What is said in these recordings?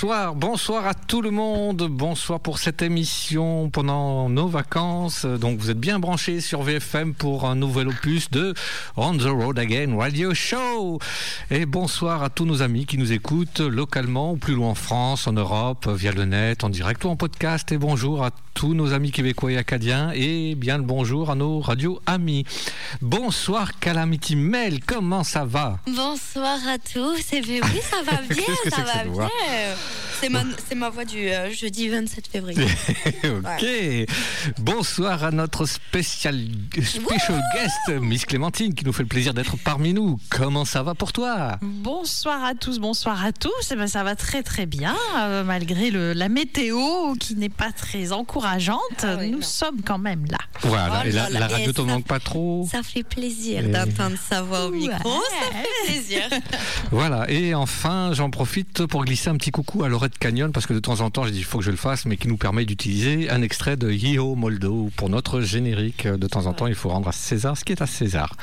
Bonsoir, bonsoir à tout le monde. Bonsoir pour cette émission pendant nos vacances. Donc vous êtes bien branchés sur VFM pour un nouvel opus de On the Road Again Radio Show. Et bonsoir à tous nos amis qui nous écoutent localement ou plus loin en France, en Europe, via le net, en direct ou en podcast. Et bonjour à tous nos amis québécois et acadiens et bien le bonjour à nos radios amis. Bonsoir Calamity Mel, comment ça va? Bonsoir à tous. Et oui, ça va bien, ça va bien. C'est ma, ma, voix du euh, jeudi 27 février. ok. Bonsoir à notre spécial, special guest, Miss Clémentine, qui nous fait le plaisir d'être parmi nous. Comment ça va pour toi? Bonsoir à tous, bonsoir à tous. Eh ben, ça va très très bien, euh, malgré le, la météo qui n'est pas très encourageante. Ah nous sommes quand même là. Voilà, oh et la, radio te manque pas trop. Ça fait plaisir d'entendre sa voix au micro, ça fait plaisir. voilà, et enfin, j'en profite pour glisser un petit coucou à Lorette Canyon, parce que de temps en temps, j'ai dit il faut que je le fasse, mais qui nous permet d'utiliser un extrait de Yo Moldo pour notre générique. De temps en temps, il faut rendre à César ce qui est à César.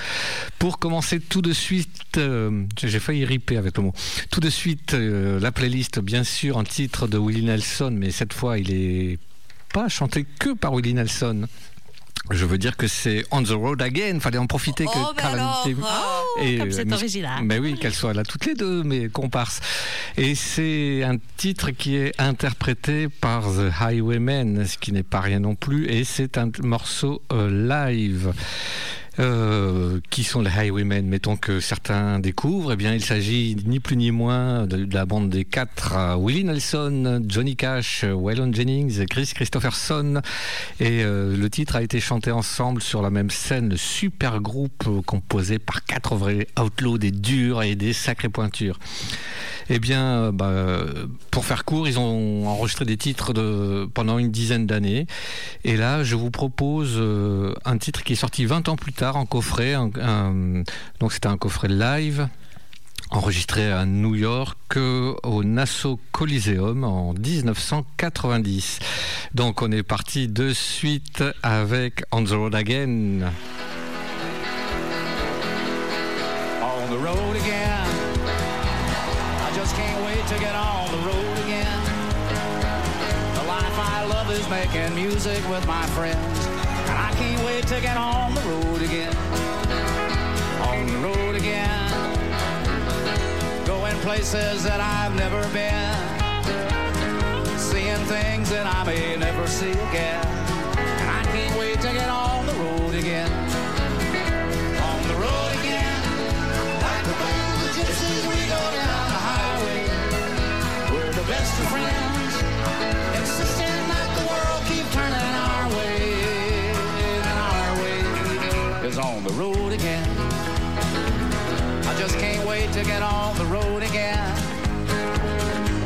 Pour commencer tout de suite, euh, j'ai failli riper avec le mot, tout de suite, euh, la playlist, bien sûr, un titre de Willie Nelson, mais cette fois, il est pas chanté que par Willie Nelson. Je veux dire que c'est On the Road Again. Fallait en profiter que oh, Calamity. Oh, et, comme c'est original. Mais oui, qu'elles soient là toutes les deux, mes comparses. Et c'est un titre qui est interprété par The Highwaymen, ce qui n'est pas rien non plus. Et c'est un morceau euh, live. Euh, qui sont les Highwaymen, mettons que certains découvrent, eh bien, il s'agit ni plus ni moins de, la bande des quatre euh, Willie Nelson, Johnny Cash, Waylon Jennings, Chris Christopherson. Et euh, le titre a été chanté ensemble sur la même scène, super groupe composé par quatre vrais outlaws, des durs et des sacrées pointures. Eh bien, bah, pour faire court, ils ont enregistré des titres pendant une dizaine d'années. Et là, je vous propose un titre qui est sorti 20 ans plus tard en coffret. donc c'était un coffret live enregistré à New York au Nassau Coliseum en 1990. Donc on est parti de suite avec On the Road Again. On the road again. I just can't wait to get on the road again. The life I love is making music with my friends. To get on the road again. On the road again. Going places that I've never been. Seeing things that I may never see again. And I can't wait to get on the road again. On the road again. Like the band of gypsies, we go down the highway. We're the best of friends. Road again. I just can't wait to get on the road again.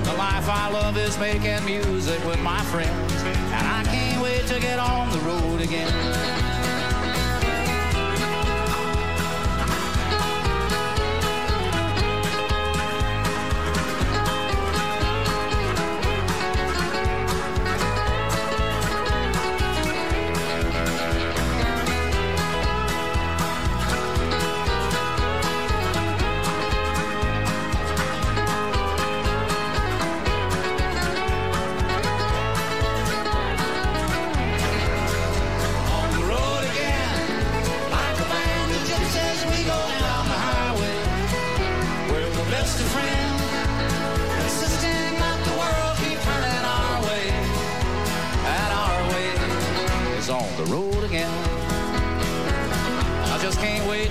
The life I love is making music with my friends, and I can't wait to get on the road again.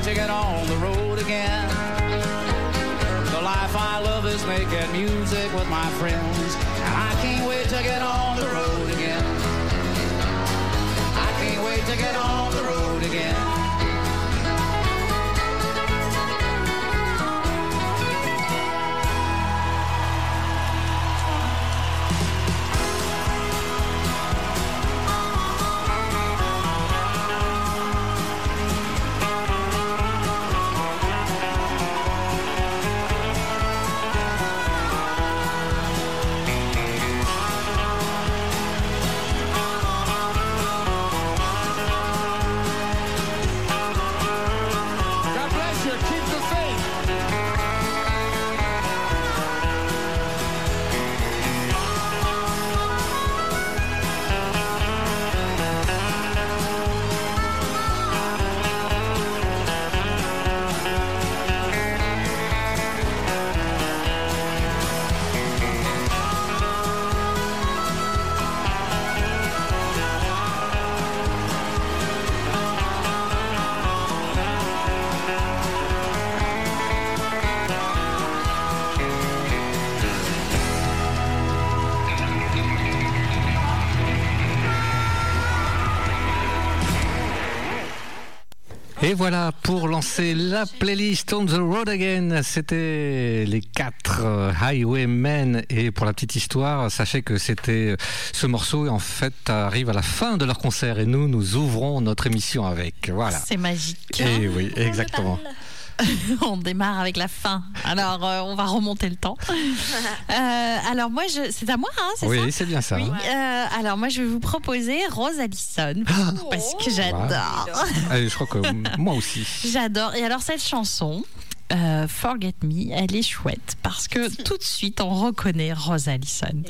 To get on the road again. The life Hi-fi lovers making music with my friends. And I can't wait to get on the road again. I can't wait to get on the road again. Et voilà pour lancer la playlist On the Road Again. C'était les quatre euh, Highwaymen. Et pour la petite histoire, sachez que c'était euh, ce morceau en fait arrive à la fin de leur concert et nous nous ouvrons notre émission avec. Voilà. C'est magique. Et oui, exactement. on démarre avec la fin. Alors, euh, on va remonter le temps. Euh, alors, moi, je... c'est à moi, hein, c'est ça? Oui, c'est bien ça. Oui. Euh, alors, moi, je vais vous proposer Rose Allison. parce que j'adore. je crois que moi aussi. J'adore. Et alors, cette chanson, euh, Forget Me, elle est chouette parce que tout de suite on reconnaît Rose Allison.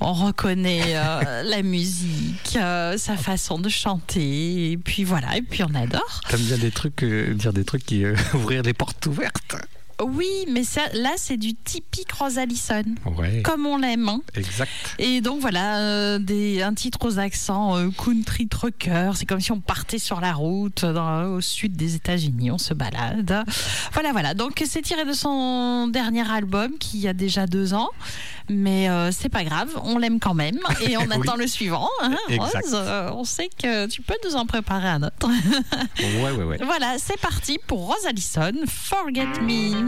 On reconnaît euh, la musique, euh, sa façon de chanter, et puis voilà, et puis on adore. T'aimes bien des trucs, dire des trucs qui ouvrir les portes ouvertes. Oui, mais ça, là, c'est du typique Rose Allison. Ouais. Comme on l'aime. Hein. Exact. Et donc, voilà, euh, des, un titre aux accents euh, country trucker. C'est comme si on partait sur la route dans, au sud des États-Unis. On se balade. Voilà, voilà. Donc, c'est tiré de son dernier album qui a déjà deux ans. Mais euh, c'est pas grave, on l'aime quand même. Et on attend le suivant. Hein, Rose, on sait que tu peux nous en préparer un autre. ouais, ouais, ouais. Voilà, c'est parti pour Rose Allison, Forget Me.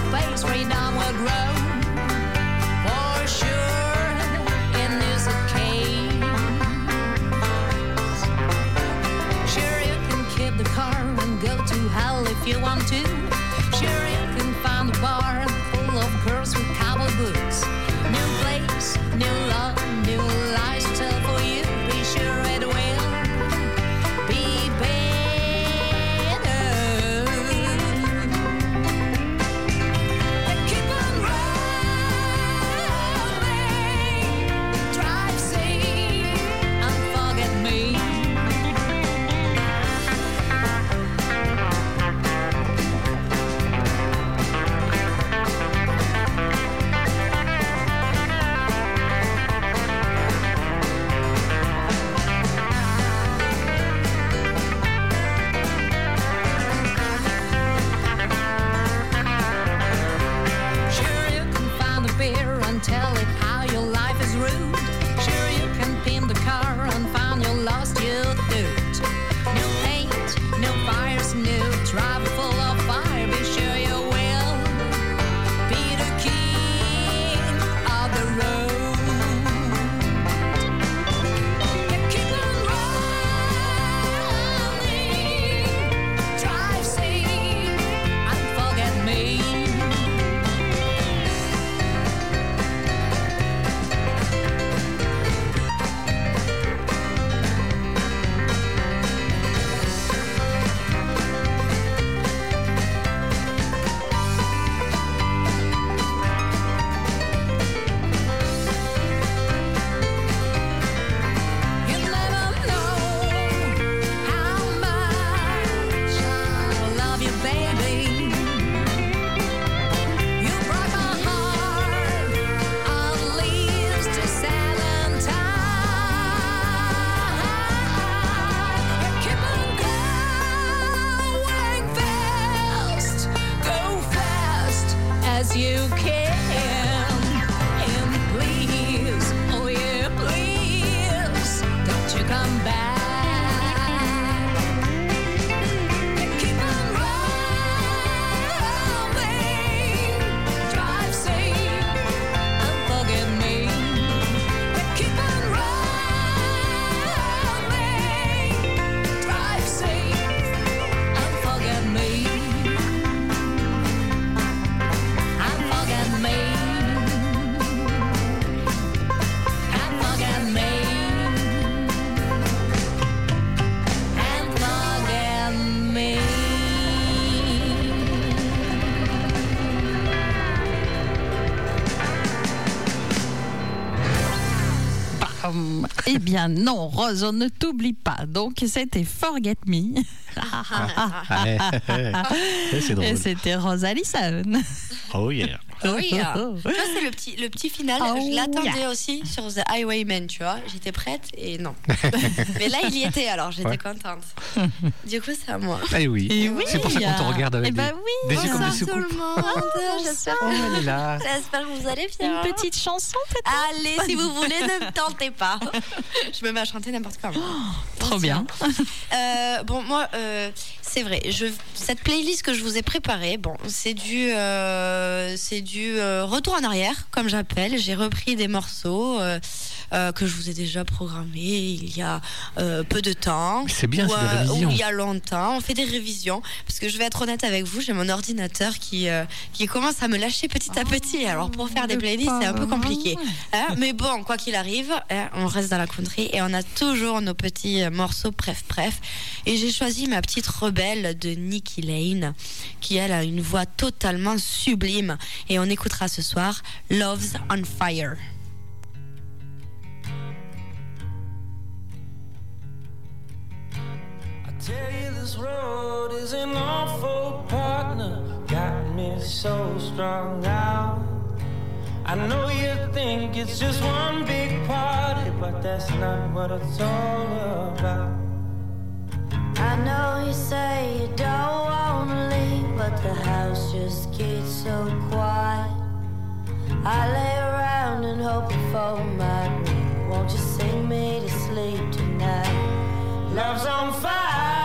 if you want to. Sure you can find a bar full of girls with bien non, Rose, on ne t'oublie pas. Donc c'était Forget Me. Ah, Et c'était Rose Allison. Oh yeah. Oui, euh, tu vois, c'est le petit, le petit final. Oh, je l'attendais yeah. aussi sur The Highwayman, tu vois. J'étais prête et non. Mais là, il y était, alors j'étais Ouais. contente. Du coup, c'est à moi. Eh oui. Et oui. C'est pour ça qu'on te regarde avec Eh ben des, oui. des yeux comme Bonsoir des tout le soucoupes. monde. J'espère Oh, elle est là. j'espère que vous allez bien. Une petite chanson peut-être? Allez, si vous voulez, ne me tentez pas. Je me mets à chanter n'importe quoi. Trop bien. Euh, bon, moi, euh, c'est vrai. Je, cette playlist que je vous ai préparée, bon, c'est du, euh, c'est du euh, retour en arrière, comme j'appelle. J'ai repris des morceaux euh, euh, que je vous ai déjà programmés il y a euh, peu de temps. C'est bien, ou, c'est des révisions. ou il y a longtemps. On fait des révisions. Parce que je vais être honnête avec vous, j'ai mon ordinateur qui, euh, qui commence à me lâcher petit à petit. Alors, pour faire des playlists, c'est un peu compliqué. Hein, mais bon, quoi qu'il arrive, hein, on reste dans la country et on a toujours nos petits morceaux bref bref. Et j'ai choisi ma petite rebelle de Nikki Lane, qui elle a une voix totalement sublime. Et on écoutera ce soir Love's on Fire. I know you think it's just one big party, but that's not what it's all about. I know you say you don't wanna leave, but the house just gets so quiet. I lay around and hope you for my ring. Won't you sing me to sleep tonight? Love's on fire.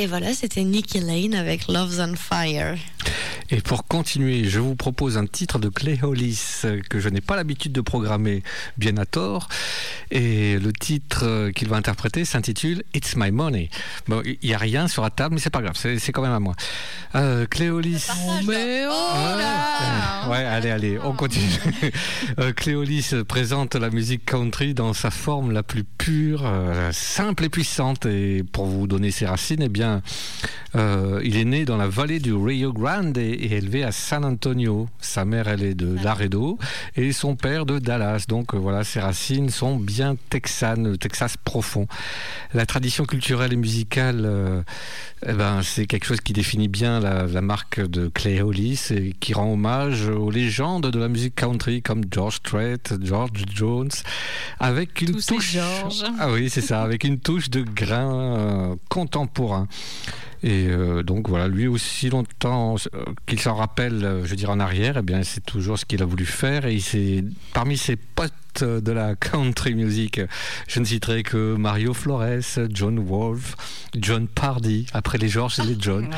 Et voilà, c'était Nicky Lane avec Love's on Fire. Et pour continuer, je vous propose un titre de euh, que je n'ai pas l'habitude de programmer bien à tort. Et le titre euh, qu'il va interpréter s'intitule It's My Money. Bon, il n'y a rien sur la table, mais c'est pas grave, c'est c'est quand même à moi. Euh, Clay Hollis. Mais oh là Ouais, allez, allez, on continue. Euh, Cléolis présente la musique country dans sa forme la plus pure, euh, simple et puissante. Et pour vous donner ses racines, eh bien, euh, il est né dans la vallée du Rio Grande et, et élevé à San Antonio. Sa mère, elle est de Laredo et son père de Dallas. Donc euh, voilà, ses racines sont bien texanes, le Texas profond. La tradition culturelle et musicale, euh, eh ben, c'est quelque chose qui définit bien la, la marque de Clay Hollis et qui rend hommage aux légendes de la musique country comme George Strait, George Jones, avec une Tous touche. Ah oui, c'est ça, avec une touche de grain euh, contemporain. Et euh, donc voilà, lui aussi longtemps euh, qu'il s'en rappelle, euh, je veux dire en arrière, eh bien c'est toujours ce qu'il a voulu faire. Et il parmi ses potes de la country music, je ne citerai que Mario Flores, John Wolfe, John Pardy. Après les George, c'est les John.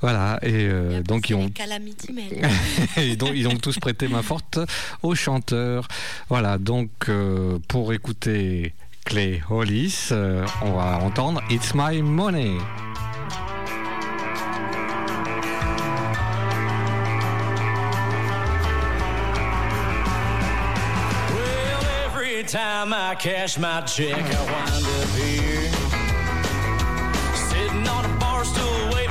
Voilà. Et euh, donc ils ont et donc, ils ont tous prêté main forte aux chanteurs. Voilà, donc euh, pour écouter Clay Hollis, on va entendre It's My Money. Time I cash my check, I wind up here. Sitting on a bar stool, waving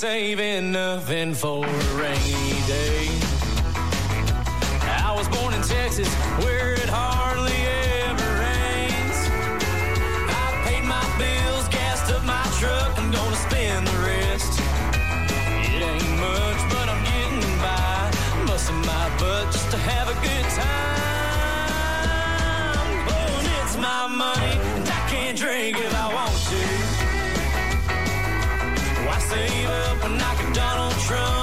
saving nothing for a rainy day. I was born in Texas, where it hardly ever rains. I paid my bills, gassed up my truck, I'm gonna spend the rest. It ain't much, but I'm getting by, busting my butt just to have a good time. Oh, and it's my money, and I can't drink if I Trump when I Donald Trump.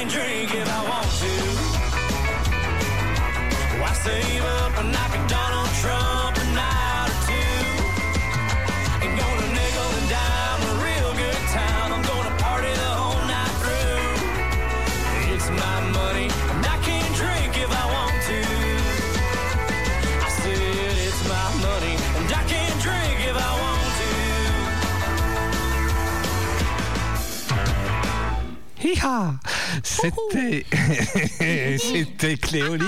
Can drink if I want to. Why save up when I can Donald Trump a night or two? Ain't gonna nickel and dime a real good time. I'm gonna party the whole night through. It's my money, and I can drink if I want to. I said it's my money, and I can drink if I want to. Hi-ha C'était c'était Cléolis,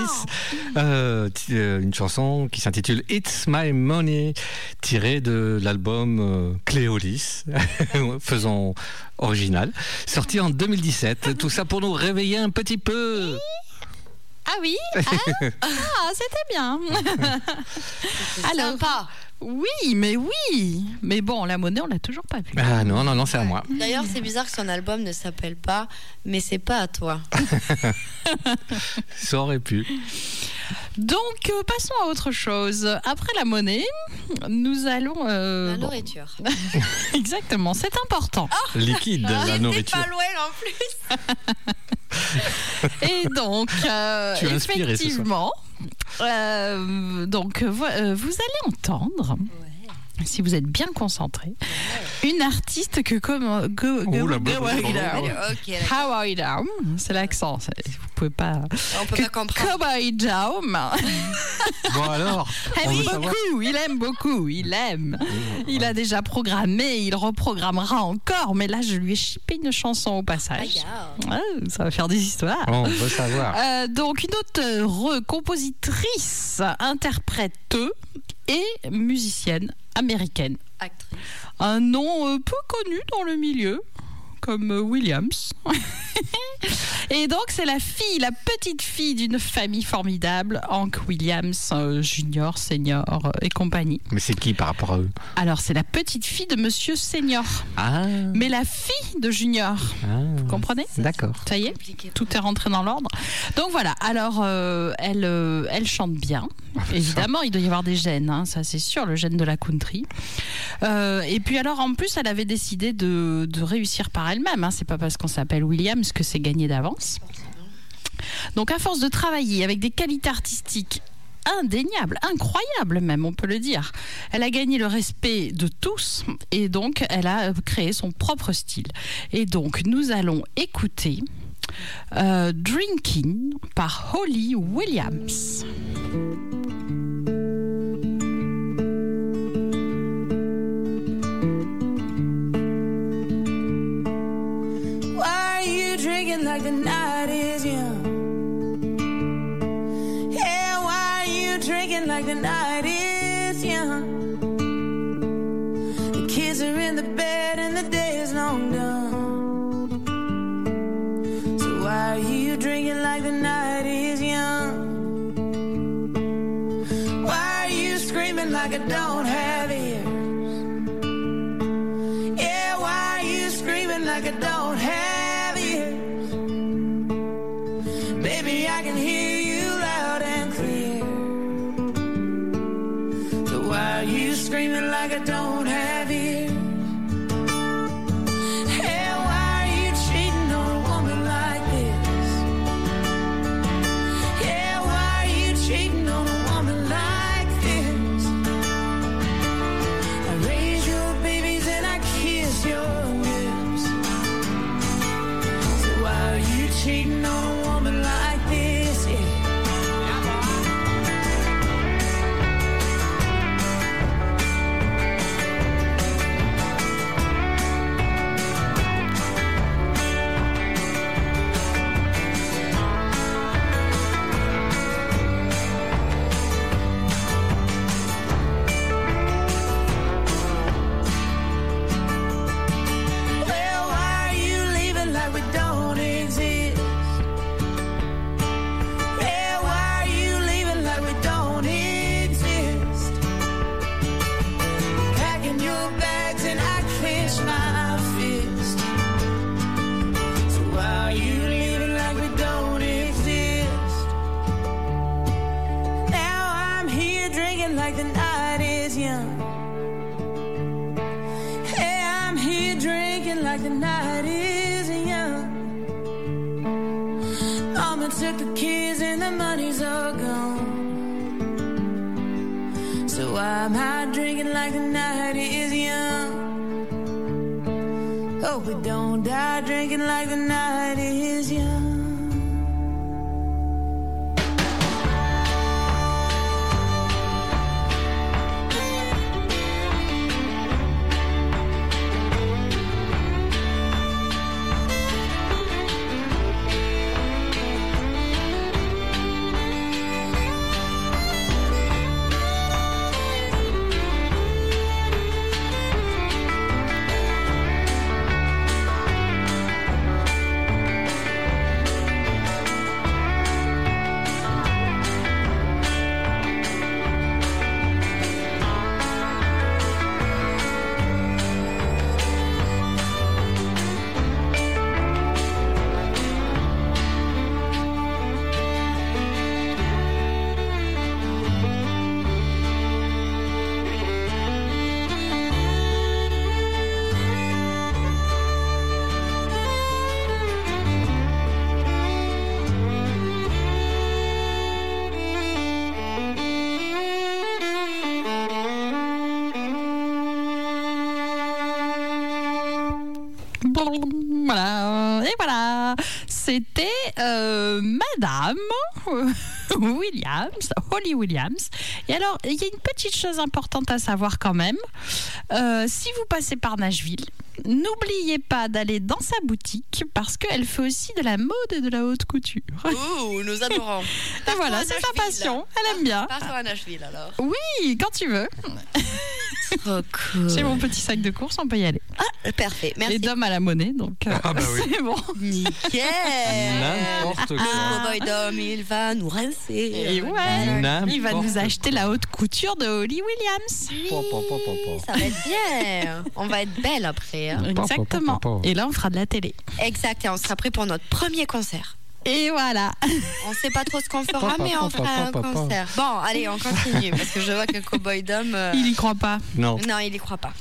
euh, ti- euh, une chanson qui s'intitule It's My Money, tirée de l'album euh, Cléolis, faisons original, sorti en 2017. Tout ça pour nous réveiller un petit peu. Ah oui Ah, ah, c'était bien Alors, Sympa. oui, mais oui Mais bon, la monnaie, on l'a toujours pas vue. Ah non, non, non, c'est à moi. D'ailleurs, c'est bizarre que son album ne s'appelle pas Mais c'est pas à toi. Ça aurait pu. Donc, euh, passons à autre chose. Après la monnaie, nous allons. euh, La bon, nourriture. exactement, c'est important. Liquide, la J'étais nourriture. pas loin en plus. Et donc, euh, Tu inspiré effectivement, euh, donc euh, vous allez entendre. Si vous êtes bien concentré, une artiste que comme Oh. Cowboy Down, c'est l'accent, vous pouvez pas. on peut Que pas comprendre. Cowboy Down, Bon alors, on aime veut savoir. beaucoup, il aime beaucoup, il aime. Il a déjà programmé, il reprogrammera encore, mais là je lui ai chippé une chanson au passage. Ah. Ça va faire des histoires. On veut savoir. Euh, donc une auteure, compositrice, interprète et musicienne américaine. Actrice. Un nom euh, peu connu dans le milieu, comme euh, Williams. et donc c'est la fille, la petite fille d'une famille formidable, Hank Williams, euh, junior, senior euh, et compagnie. Mais c'est qui par rapport à eux? Alors c'est la petite fille de Monsieur Senior, Ah, mais la fille de Junior. Vous comprenez? D'accord. Ça y est tout est rentré dans l'ordre. Donc voilà, alors euh, elle, elle chante bien. Évidemment, il doit y avoir des gènes, hein, ça c'est sûr, le gène de la country. Et puis alors en plus, elle avait décidé de, de réussir par elle-même. Hein. C'est pas parce qu'on s'appelle Williams que c'est gagné d'avance. Donc à force de travailler avec des qualités artistiques indéniables, incroyables même, on peut le dire. Elle a gagné le respect de tous et donc elle a euh, créé son propre style. Et donc nous allons écouter euh, Drinking par Holly Williams. Drinking like the night is young? Yeah, why are you drinking like the night is young? The kids are in the bed and the day is long done. Williams, Holly Williams. Et alors, il y a une petite chose importante à savoir quand même. Euh, si vous passez par Nashville, n'oubliez pas d'aller dans sa boutique parce qu'elle fait aussi de la mode et de la haute couture. Ouh, nous adorons. Et voilà, c'est sa passion. Elle aime bien. Partons à Nashville alors. Oui, quand tu veux. Trop cool. J'ai mon petit sac de course, on peut y aller. Ah, parfait. Merci. Les dames à la monnaie, donc euh, Ah bah oui. c'est bon. Nickel. N'importe Le quoi. cowboy d'homme, il va nous rincer. Et ouais, il va nous quoi. acheter la haute couture de Holly Williams. Pa. Ça va être bien. On va être belle après. Hein. Exactement. Et là, on fera de la télé. Exact. Et on sera prêt pour notre premier concert. Et voilà. On sait pas trop ce qu'on fera, Pa, pa, mais on pa, fera pa, un pa, pa. concert. Bon, allez, on continue parce que je vois que Cowboy Dom. euh, Il y croit pas. Non. Non, il y croit pas.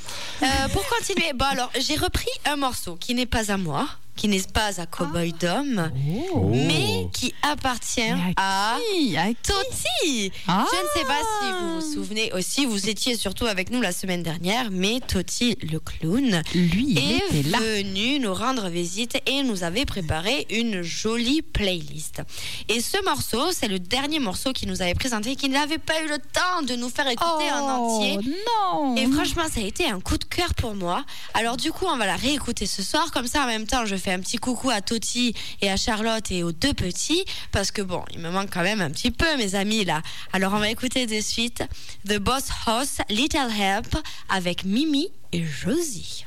Euh, pour continuer, bon alors j'ai repris un morceau qui n'est pas à moi, qui n'est pas à Cowboy Dom, Oh. mais qui appartient à Qui? À qui? Toti. Ah. Je ne sais pas si vous vous souvenez aussi, vous étiez surtout avec nous la semaine dernière, mais Toti le clown Lui, est était là. venu nous rendre visite et nous avait préparé une jolie playlist. Et ce morceau, c'est le dernier morceau qu'il nous avait présenté, qu'il n'avait pas eu le temps de nous faire écouter en entier. Oh, non. Et franchement, ça a été un coup de cœur pour moi. Alors du coup, on va la réécouter ce soir. Comme ça, en même temps, je fais un petit coucou à Toti et à Charlotte et aux deux petits. Parce que bon, il me manque quand même un petit peu, mes amis, là. Alors on va écouter de suite The Boss House, Little Help avec Mimi et Josie.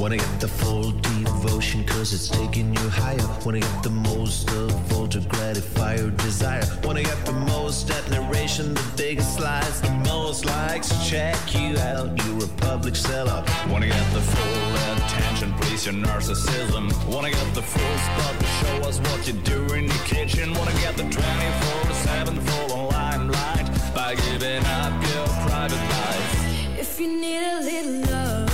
Wanna get the full devotion cause it's taking you higher. Wanna get the most of all to gratify your desire. Wanna get the most admiration, the biggest slice, the most likes. Check you out, you're a public sellout. Wanna get the full attention, please your narcissism. Wanna get the full spot to show us what you do in your kitchen. Wanna get the 24-7 full on limelight by giving up your private life. If you need a little love,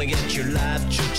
Wanna get your life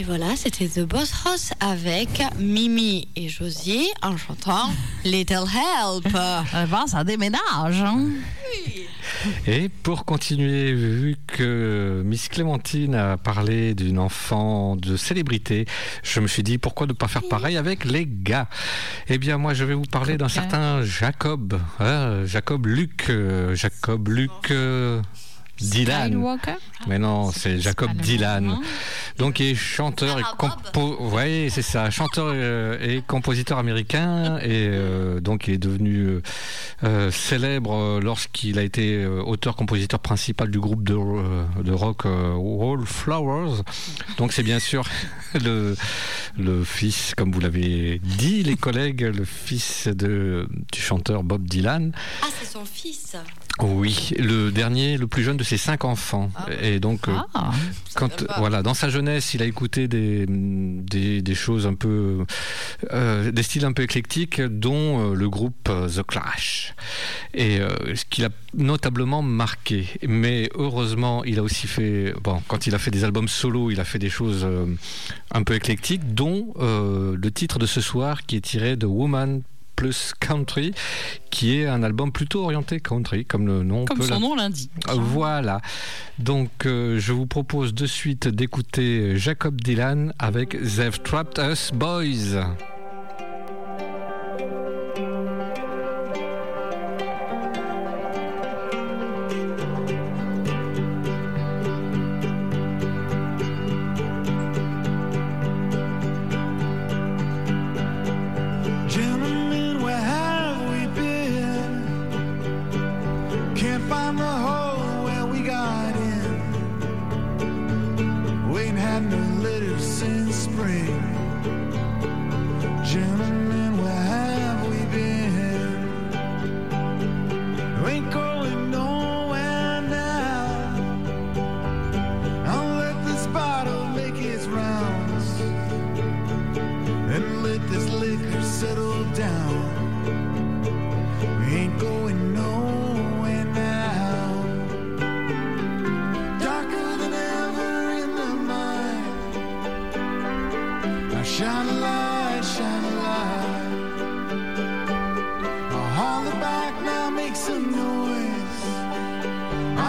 Et voilà, c'était The Boss House avec Mimi et Josie en chantant Little Help. Eh ben, ça déménage. hein. Et pour continuer, vu que Miss Clémentine a parlé d'une enfant de célébrité, je me suis dit pourquoi ne pas faire pareil avec les gars? Eh bien, moi, je vais vous parler d'un certain Jacob, hein, Jacob Luc, euh, Jacob Luc. euh, Dylan. Skywalker Mais non, c'est Jacob Dylan. Donc, il est chanteur et compo... ouais, c'est ça, chanteur euh, et compositeur américain. Et euh, donc, il est devenu euh, célèbre lorsqu'il a été auteur-compositeur principal du groupe de, de rock euh, Wallflowers. Donc, c'est bien sûr le, le fils, comme vous l'avez dit, les collègues, le fils de, du chanteur Bob Dylan. Ah, c'est son fils. Oui, le dernier, le plus jeune de ses cinq enfants. Et donc, euh, Ah. quand, voilà, dans sa jeunesse, il a écouté des, des, des choses un peu, euh, des styles un peu éclectiques, dont euh, le groupe euh, The Clash. Et euh, ce qu'il a notablement marqué. Mais heureusement, il a aussi fait, bon, quand il a fait des albums solo, il a fait des choses euh, un peu éclectiques, dont le titre de ce soir qui est tiré de Woman plus Country, qui est un album plutôt orienté country, comme le nom Comme peut son nom l'indique. Voilà. Donc, euh, je vous propose de suite d'écouter Jacob Dylan avec They've Trapped Us Boys.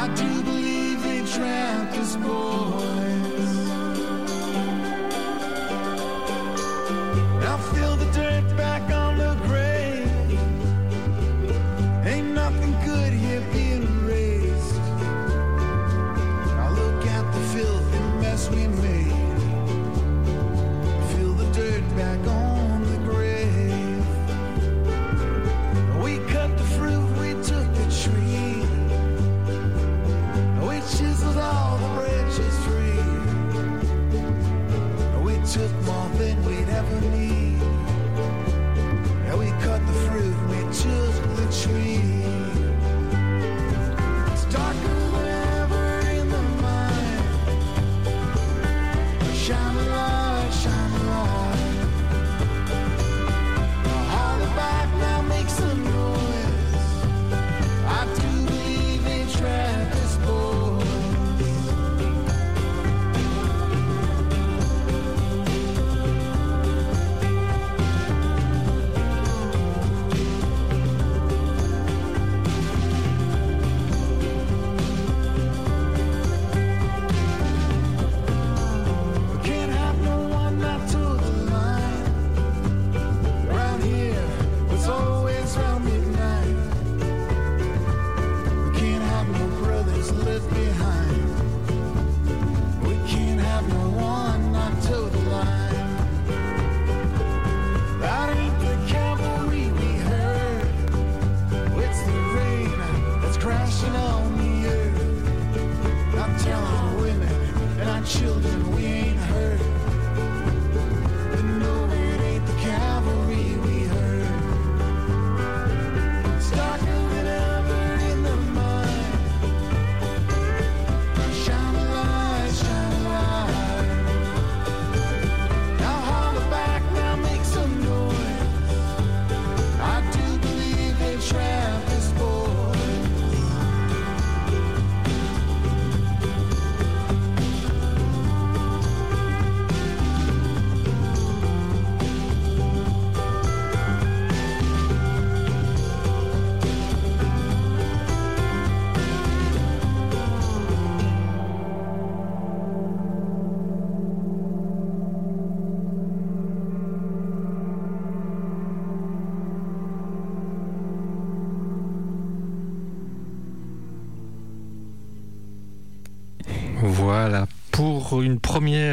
I do believe they trapped this boys.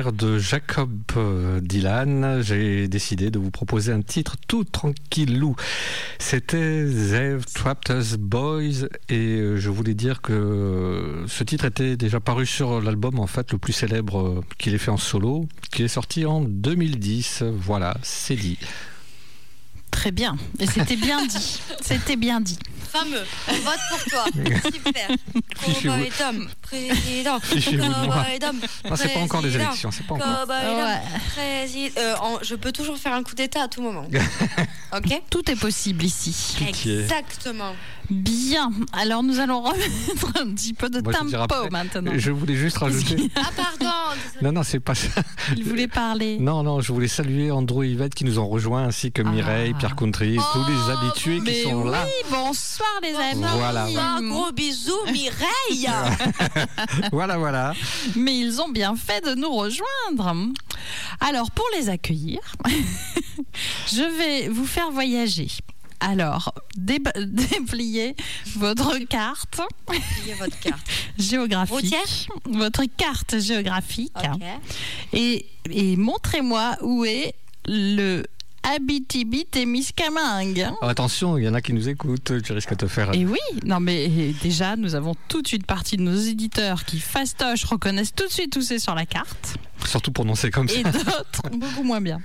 De Jacob euh, Dylan, j'ai décidé de vous proposer un titre tout tranquillou. C'était Trapped Us Boys et euh, je voulais dire que euh, ce titre était déjà paru sur l'album en fait le plus célèbre qu'il ait fait en solo, qui est sorti en 2010. Voilà, c'est dit. Très bien. Et c'était bien dit. C'était bien dit. Fameux. On vote pour toi. Super. Cowboy Tom, président. Cowboy Tom, Non, c'est pas encore président. élections, c'est pas encore. Cowboy Tom, Ouais. président. Euh, en- je peux toujours faire un coup d'état à tout moment. ok Tout est possible ici. Pitié. Exactement. Bien. Alors nous allons remettre un petit peu de Moi, je vais dire tempo après. maintenant. Je voulais juste rajouter. Ah pardon. Non, non, c'est pas ça. Il voulait parler. Non, non, je voulais saluer Andrew et Yvette qui nous ont rejoints, ainsi que Mireille, Ah. Pierre Country, tous les habitués qui sont oui, là. bonsoir les amis. Voilà, Un gros bisou, Mireille. Voilà, voilà. Mais ils ont bien fait de nous rejoindre. Alors, pour les accueillir, je vais vous faire voyager. Alors, dépliez votre carte votre carte. géographique. Routière Votre carte géographique. Et montrez-moi où est le Abitibi-Témiscamingue. Oh, attention, il y en a qui nous écoutent, tu risques de te faire. Et oui, non mais déjà, nous avons toute une partie de nos éditeurs qui fastoche, reconnaissent tout de suite où c'est sur la carte, Surtout prononcé comme et ça. d'autres beaucoup moins bien.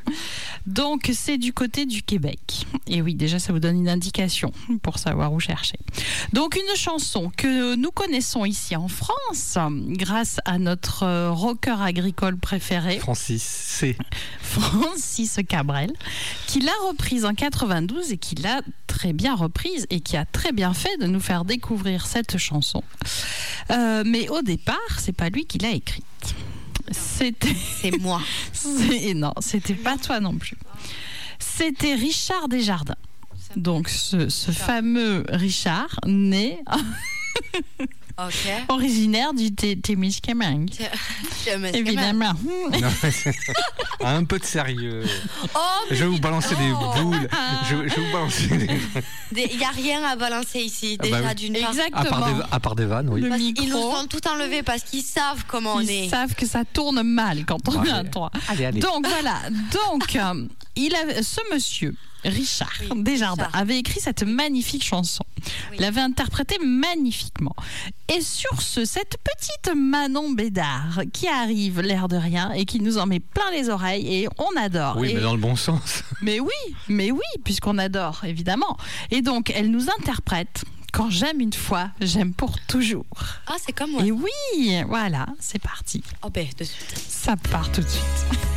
Donc c'est du côté du Québec. Et oui, déjà, ça vous donne une indication pour savoir où chercher. Donc une chanson que nous connaissons ici en France, grâce à notre euh, rocker agricole préféré, Francis, c'est. Francis Cabrel, qui l'a reprise en 92 et qui l'a très bien reprise et qui a très bien fait de nous faire découvrir cette chanson. Euh, mais au départ, c'est pas lui qui l'a écrite. C'était C'est moi. c'est- non, c'était pas toi non plus. C'était Richard Desjardins. Donc ce, ce fameux Richard, né Originaire du Té- Témiscamingue, évidemment. Non, un peu de sérieux. Oh, mais Je vais vous balancer des Oh. boules. Je, je vais vous balancer des. Il n'y a rien à balancer ici, Ah bah déjà oui. d'une part. À part Exactement. des, à part des vannes, oui. Le Parce qu'ils nous ont tout enlevé parce qu'ils savent comment on Ils est. savent que ça tourne mal quand on Allez. a un toit. Allez, allez. Donc voilà, donc euh, il avait, ce monsieur Richard Oui, Desjardins Richard. avait écrit cette magnifique chanson. Oui. Il l'avait interprétée magnifiquement. Et sur ce, cette petite Manon Bédard qui arrive l'air de rien et qui nous en met plein les oreilles et on adore. Oui, Et- mais dans le bon sens. mais oui, mais oui, puisqu'on adore évidemment. Et donc elle nous interprète. Quand j'aime une fois, j'aime pour toujours. Ah, c'est comme moi. Et oui, voilà, c'est parti. Oh, ben, de suite. Ça part tout de suite.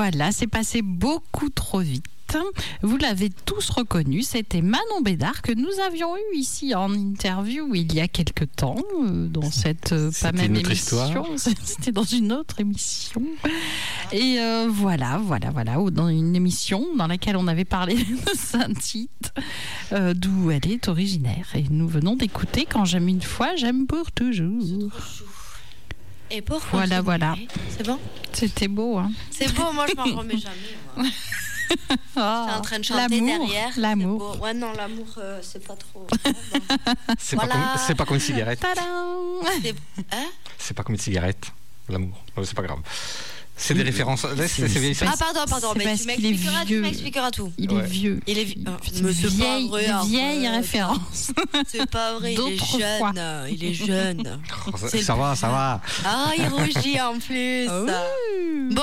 voilà, c'est passé beaucoup trop vite. Vous l'avez tous reconnu, c'était Manon Bédard que nous avions eu ici en interview il y a quelque temps euh, dans cette euh, pas C'était même une autre émission. histoire. C'était dans une autre émission. Et euh, voilà, voilà, voilà, ou dans une émission dans laquelle on avait parlé de Saint-Tite, euh, d'où elle est originaire. Et nous venons d'écouter Quand j'aime une fois, j'aime pour toujours. Et pour Voilà, continuer, voilà. C'est bon C'était beau, hein C'est beau, moi je m'en remets jamais. moi. J'étais en train de chanter l'amour, derrière. L'amour. Ouais, non, l'amour, euh, c'est pas trop. C'est Voilà. pas, comme- c'est pas comme une cigarette. C'est- hein C'est pas comme une cigarette. L'amour. Oh, c'est pas grave. C'est des références. C'est- vieille- Ah, pardon, pardon, mais tu m'expliqueras, tu vieux. m'expliqueras tout. Il Ouais. est vieux. Il est vi- oh, C'est mais c'est pas vieille, vrai, de arrête. vieilles références. C'est pas vrai, il est jeune. Il est jeune. Oh, ça, va, ça va. Ah, il rougit en plus. Oh. Bon,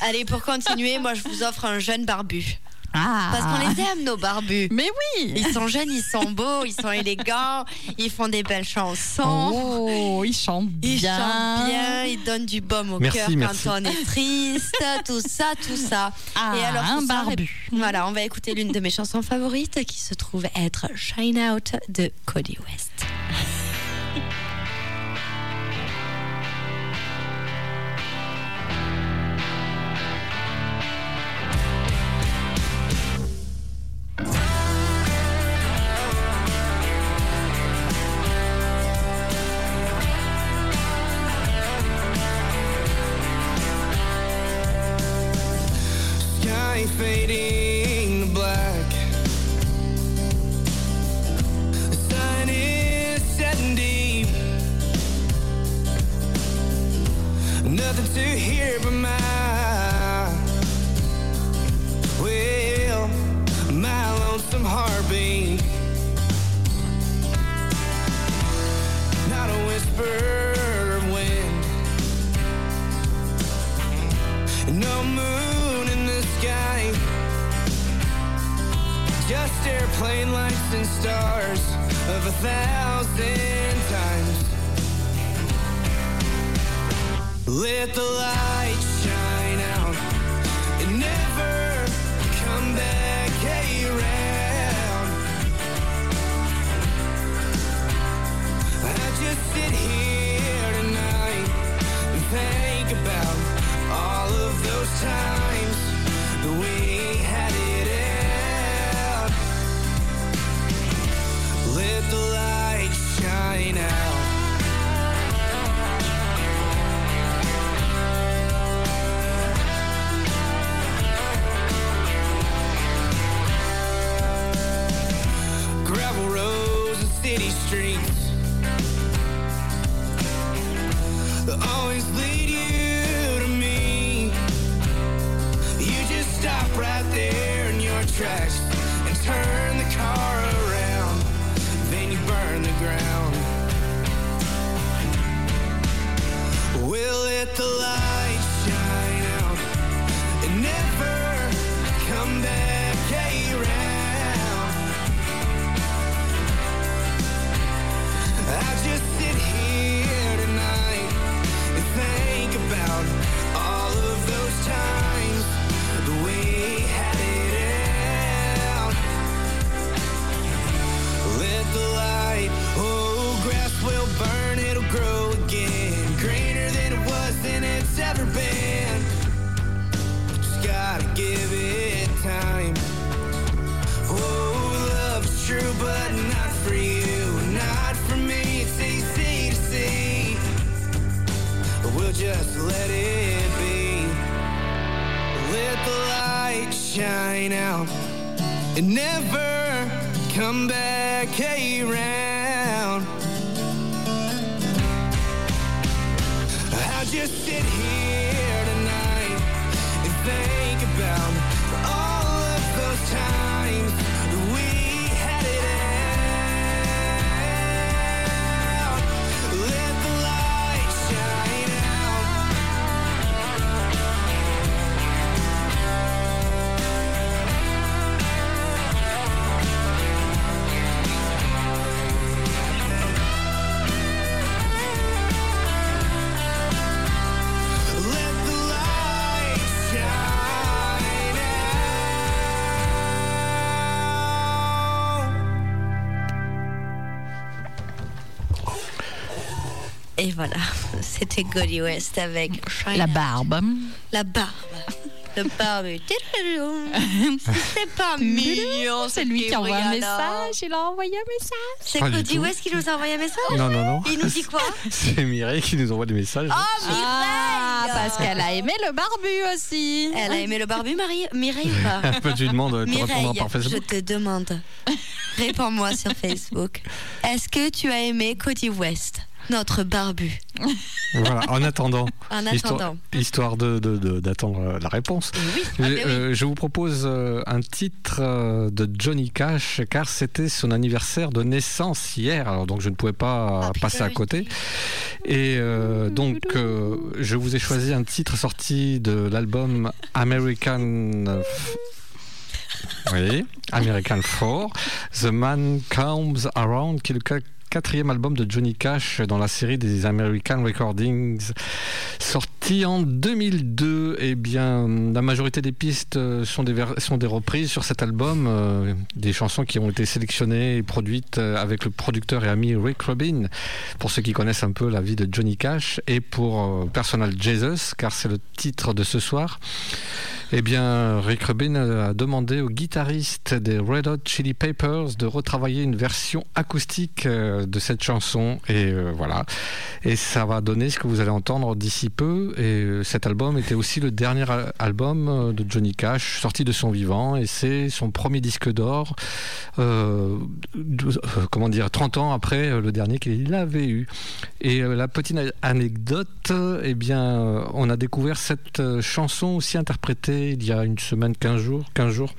allez, pour continuer, moi je vous offre un jeune barbu. Ah. Parce qu'on les aime, nos barbus. Mais oui. Ils sont jeunes, ils sont beaux, ils sont élégants, ils font des belles chansons. Oh, Ils bien. chantent bien, ils donnent du baume au cœur quand merci. on est triste, tout ça, tout ça. Ah, Et alors, un soir, barbu. Voilà, on va écouter l'une de mes chansons favorites qui se trouve être Shine Out de Cody West. never come back around. I just sit here Et voilà, c'était Golly West avec La barbe. La barbe. Le barbe. C'est pas mignon. C'est lui qui envoie un message. Il a envoyé un message. C'est Cody. West qui nous a envoyé un message Non, non, non. Il nous dit quoi C'est Mireille qui nous envoie des messages. Oh, Mireille Ah, parce qu'elle a aimé le barbu aussi. Elle a aimé le barbu, Marie Mireille ou pas tu demandes, tu répondras par je Facebook. te demande. Réponds-moi sur Facebook. Est-ce que tu as aimé Cody West, notre barbu Voilà, en attendant. En Histoire, attendant. histoire de, de- de- d'attendre euh, la réponse. Oui, ah, Je, ben oui. euh, je vous propose euh, un titre de Johnny Cash car c'était son anniversaire de naissance hier, alors donc je ne pouvais pas Happy passer à côté. Et euh, donc euh, je vous ai choisi un titre sorti de l'album American. Oui, American 4, The Man Comes Around, qui est le qua- quatrième album de Johnny Cash dans la série des American Recordings, sorti en 2002. Eh bien, la majorité des pistes sont des, sont reprises sur cet album, euh, des chansons qui ont été sélectionnées et produites euh, avec le producteur et ami Rick Rubin, pour ceux qui connaissent un peu la vie de Johnny Cash, et pour euh, Personal Jesus, car c'est le titre de ce soir. Eh bien, Rick Rubin a demandé au guitariste des Red Hot Chili Peppers de retravailler une version acoustique euh, de cette chanson. Et euh, voilà. Et ça va donner ce que vous allez entendre d'ici peu. Et euh, cet album était aussi le dernier al- album de Johnny Cash, sorti de son vivant. Et c'est son premier disque d'or, comment dire, 30 ans après le dernier qu'il avait eu. Et la petite anecdote, eh bien, on a découvert cette chanson aussi interprétée il y a une semaine, 15 jours, 15 jours.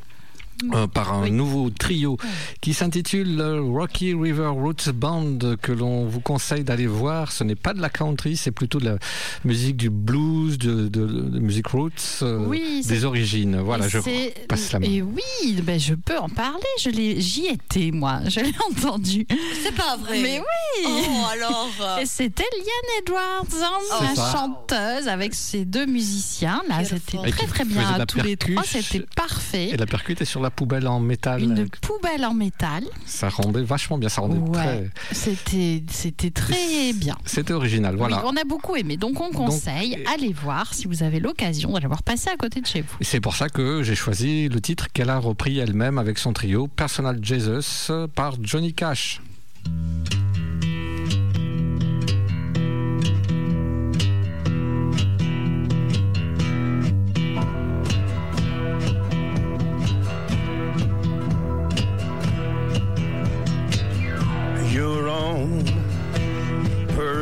Euh, par un Oui. nouveau trio qui s'intitule Rocky River Roots Band que l'on vous conseille d'aller voir. Ce n'est pas de la country, c'est plutôt de la musique du blues, de, de, de musique roots, euh, Oui, des origines. Voilà, Et je passe la main. Et oui, ben je peux en parler. Je l'ai, j'y étais moi. Je l'ai entendu. C'est pas vrai. Mais oui. Oh, alors. Et c'était Liane Edwards, hein, C'est la ça. chanteuse, avec ses deux musiciens. Là, c'était très très bien tous les trois. C'était parfait. Et la percute est sur la poubelle en métal. Une poubelle en métal. Ça rendait vachement bien, ça rendait Ouais. très. C'était c'était très bien. C'était original, voilà. Oui, on a beaucoup aimé. Donc on conseille, Donc, allez voir si vous avez l'occasion d'aller voir passer à côté de chez vous. C'est pour ça que j'ai choisi le titre qu'elle a repris elle-même avec son trio Personal Jesus par Johnny Cash.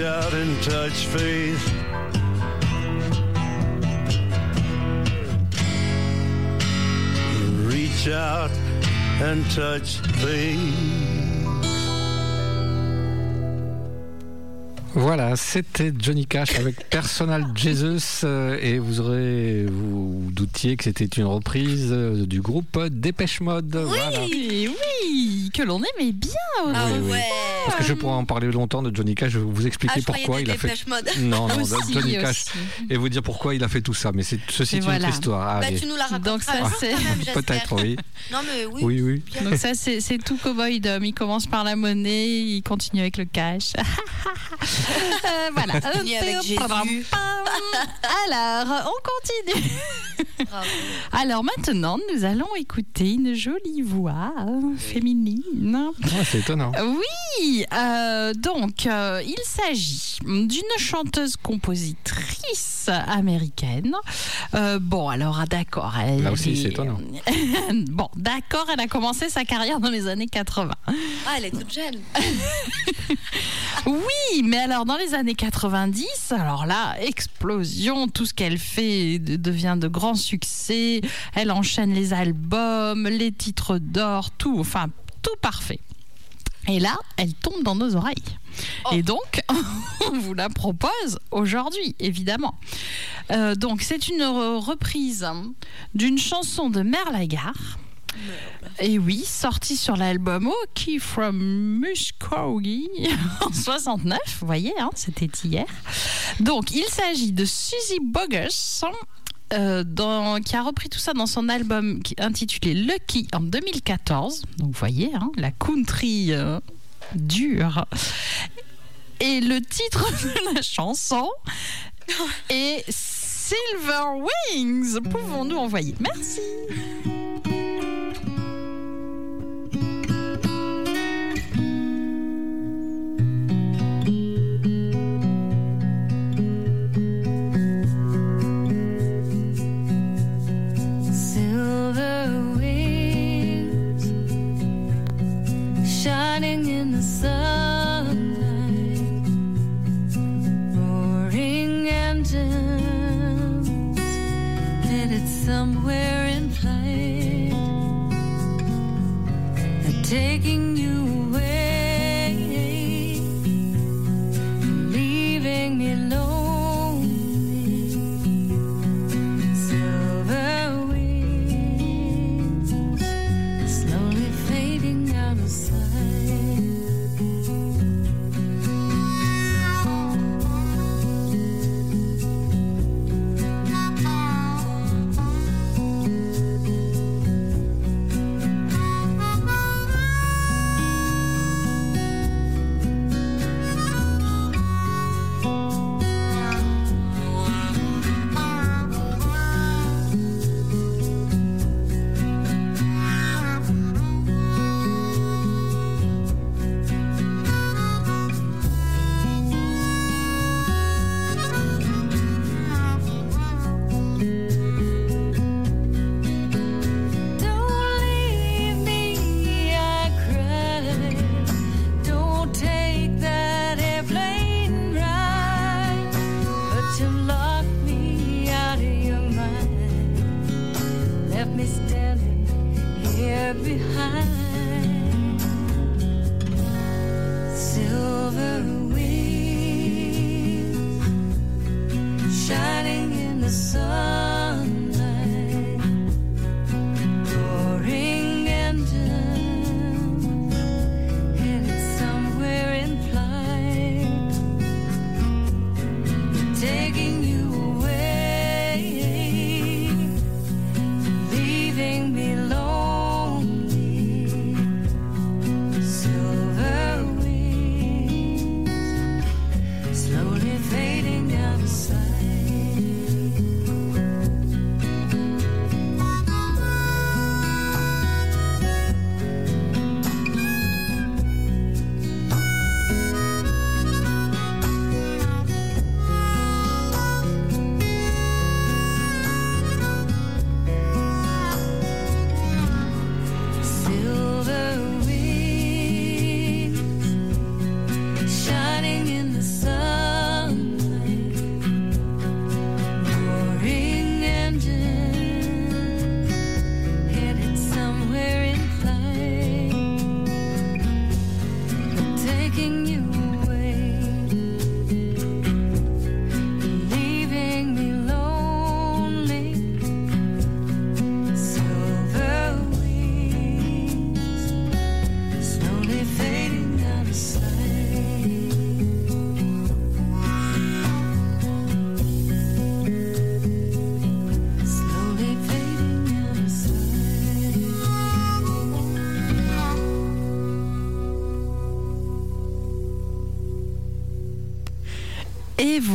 Reach out and touch faith. Reach out and touch faith. Voilà, c'était Johnny Cash avec Personal Jesus euh, et vous aurez vous, vous doutiez que c'était une reprise euh, du groupe Dépêche Mode. Voilà. Oui, oui, que l'on aimait bien. Ah Oui, oui. Parce que je pourrais en parler longtemps de Johnny Cash, je vais vous Ah, expliquer croyais pourquoi il a fait non non Aussi, Johnny Cash aussi. et vous dire pourquoi il a fait tout ça. Mais c'est ceci est une voilà. autre histoire. Bah, tu nous la j'espère. Peut-être oui. Non mais oui. Oui oui. Donc ça, c'est tout cowboy d'homme. Il commence par la monnaie, il continue avec le cash. Euh, voilà. Alors, on continue. Bravo. Alors maintenant, nous allons écouter une jolie voix féminine. Ouais, c'est étonnant. Oui, euh, donc euh, il s'agit d'une chanteuse-compositrice américaine. Euh, bon, alors ah, d'accord. elle Là aussi, est- c'est étonnant. bon, d'accord, elle a commencé sa carrière dans les années 80. Ah, elle est toute jeune. Oui, mais alors dans les années 90, alors là, explosion, tout ce qu'elle fait de- devient de grands succès. Elle enchaîne les albums, les titres d'or, tout, enfin tout parfait. Et là, elle tombe dans nos oreilles. Oh. Et donc, on vous la propose aujourd'hui, évidemment. Euh, donc, c'est une re- reprise d'une chanson de Merlagar. Et oui, sortie sur l'album OK from Muskogee en 69, vous voyez, hein, c'était hier. Donc, il s'agit de Suzy Bogus, euh, qui a repris tout ça dans son album intitulé Lucky en 2014. Donc, vous voyez, hein, la country euh, dure. Et le titre de la chanson est Silver Wings. Pouvons-nous envoyer? Merci.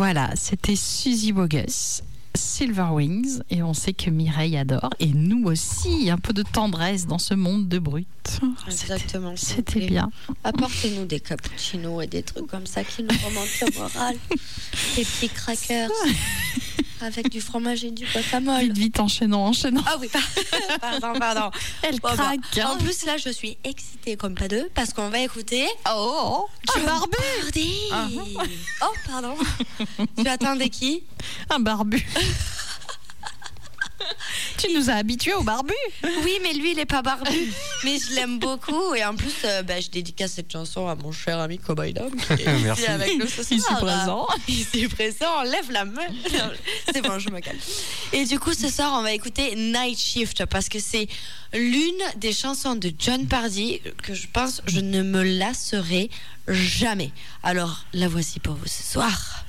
Voilà, c'était Suzy Bogus, Silver Wings, et on sait que Mireille adore, et nous aussi, un peu de tendresse dans ce monde de brut. Exactement. C'était bien. Apportez-nous des cappuccinos et des trucs comme ça qui nous remontent le moral. des petits crackers avec du fromage et du guacamole. Vite, vite, enchaînons, enchaînons. Ah oui, pardon, pardon. Elle Bon, craque. hein. En plus, là, je suis excitée comme pas deux parce qu'on va écouter. Oh, un barbu. Ah. Oh, pardon. tu attendais qui? Un barbu. tu nous as habitués au barbu. Oui, mais lui, il est pas barbu. mais je l'aime beaucoup. Et en plus, euh, bah, je dédicace cette chanson à mon cher ami Cowboy Dom qui est Merci. avec nous ce soir. Ici présent. Ici présent, lève la main. C'est bon, je me calme. Et du coup, ce soir, on va écouter Night Shift parce que c'est l'une des chansons de John Pardy que je pense je ne me lasserai jamais. Alors, la voici pour vous ce soir.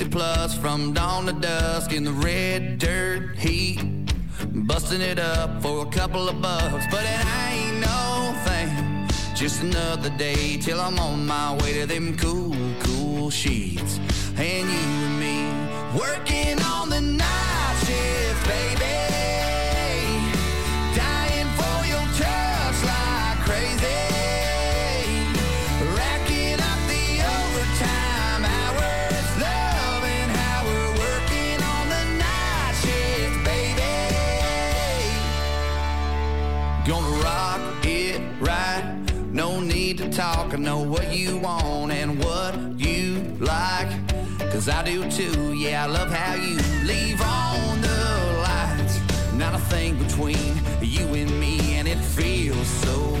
60 plus from dawn to dusk in the red dirt heat. Busting it up for a couple of bucks, but it ain't no thing. Just another day till I'm on my way to them cool, cool sheets. And you and me working on the night shift, baby. Dying for your touch talk. I know what you want and what you like. Cause I do too. Yeah, I love how you leave on the lights. Not a thing between you and me, and it feels so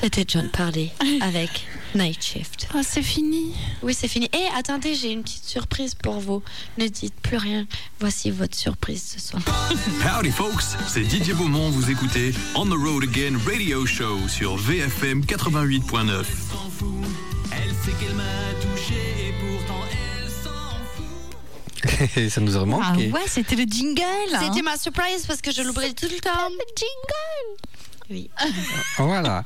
C'était John Parley avec Night Shift. Ah, c'est fini. Oui, c'est fini. Et attendez, j'ai une petite surprise pour vous. Ne dites plus rien. Voici votre surprise ce soir. Howdy folks, c'est Didier Beaumont, vous écoutez On the Road Again Radio Show sur VFM 88.9. Elle sait qu'elle m'a touché et pourtant elle s'en fout. Et ça nous a Ah manqué. ouais, c'était le jingle. hein. C'était ma surprise parce que je l'oublie tout le temps. jingle. Oui. Voilà.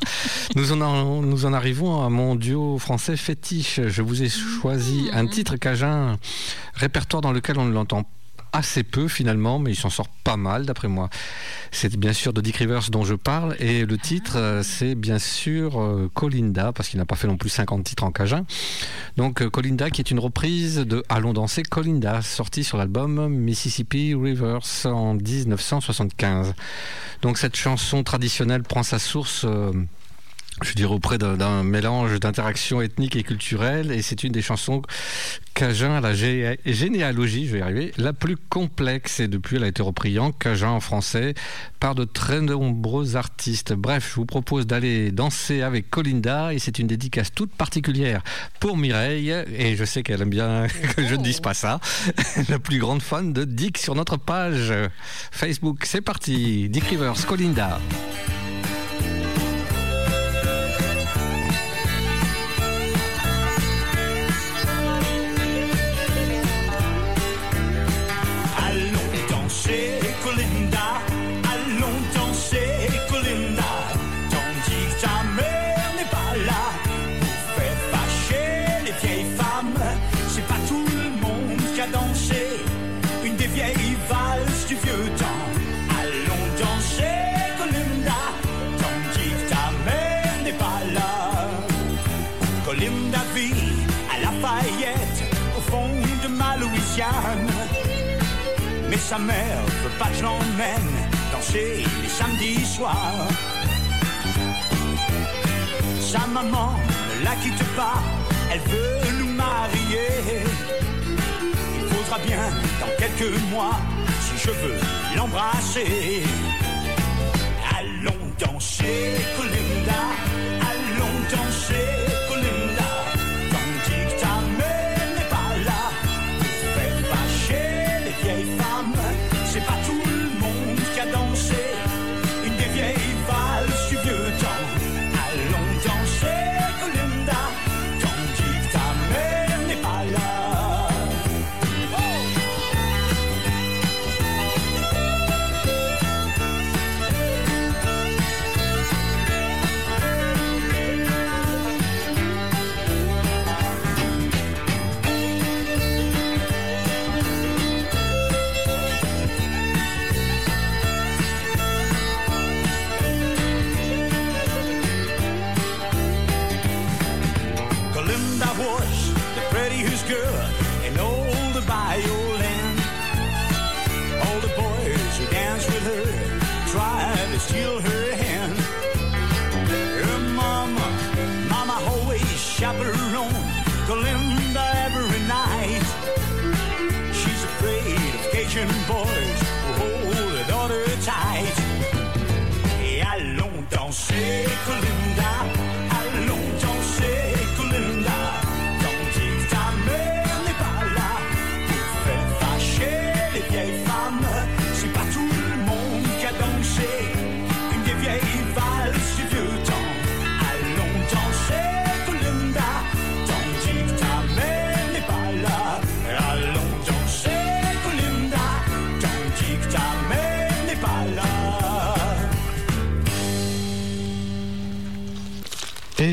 Nous en, en- nous en arrivons à mon duo français fétiche. Je vous ai choisi un titre cajun, répertoire dans lequel on ne l'entend assez peu finalement, mais il s'en sort pas mal d'après moi. C'est bien sûr de Dick Rivers dont je parle et le titre euh, c'est bien sûr euh, Colinda parce qu'il n'a pas fait non plus 50 titres en cajun. Donc euh, Colinda qui est une reprise de Allons danser Colinda sorti sur l'album Mississippi Rivers en 1975. Donc cette chanson traditionnelle prend sa source euh, je dirais auprès d'un- mélange d'interactions ethniques et culturelles, et c'est une des chansons cajun la gé- généalogie, je vais y arriver, la plus complexe, et depuis elle a été reprise en cajun en français par de très nombreux artistes. Bref, je vous propose d'aller danser avec Colinda, et c'est une dédicace toute particulière pour Mireille, et je sais qu'elle aime bien que je ne dise pas ça, la plus grande fan de Dick sur notre page Facebook. C'est parti, Dick Rivers, Colinda. Sa mère veut pas que je l'emmène danser les samedis soirs. Sa maman ne la quitte pas, elle veut nous marier. Il faudra bien dans quelques mois si je veux l'embrasser. Allons danser.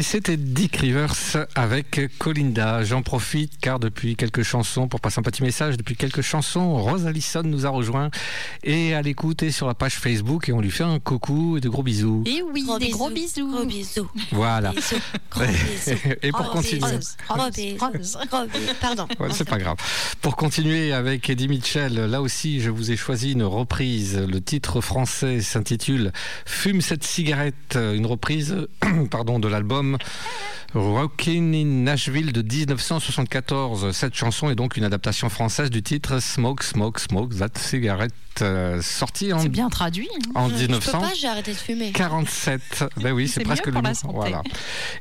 Et c'était Dick Rivers avec Colinda. J'en profite car depuis quelques chansons, pour passer un petit message, depuis quelques chansons, Rose Allison nous a rejoint et à l'écouter sur la page Facebook et on lui fait un coucou et de gros bisous. Et oui, des gros bisous. Gros bisous. Voilà. Bisous. Gros bisous. Et pour Gros continuer. Pardon. Ouais, c'est pas grave. Pour continuer avec Eddie Mitchell, là aussi, je vous ai choisi une reprise. Le titre français s'intitule Fume cette cigarette, une reprise pardon, de l'album album Rockin' in Nashville de 1974. Cette chanson est donc une adaptation française du titre Smoke, Smoke, Smoke, That Cigarette, euh, sorti en, C'est bien traduit. hein. en Je peux 1900. pas, j'ai arrêté de fumer. 47. Ben oui, c'est presque le. Voilà.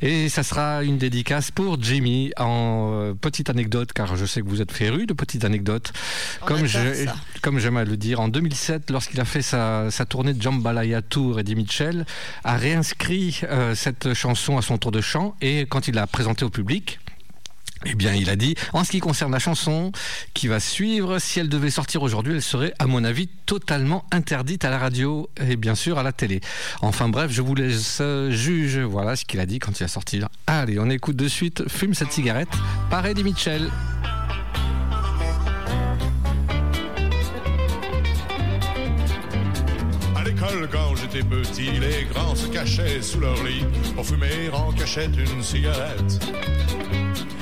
Et ça sera une dédicace pour Jimmy en euh, petite anecdote, car je sais que vous êtes féru de petites anecdotes. On Comme adore je- ça. comme j'aime à le dire, en 2007, lorsqu'il a fait sa, sa tournée de Jambalaya Tour, Eddie Mitchell a réinscrit euh, cette chanson à son de chant et quand il l'a présentée au public, eh bien, il a dit, en ce qui concerne la chanson qui va suivre, si elle devait sortir aujourd'hui, elle serait, à mon avis, totalement interdite à la radio et bien sûr à la télé. Enfin bref, je vous laisse euh, juge. Voilà ce qu'il a dit quand il a sorti. Allez, on écoute de suite Fume cette cigarette par Eddie Mitchell. Quand j'étais petit, les grands se cachaient sous leur lit pour fumer en cachette une cigarette.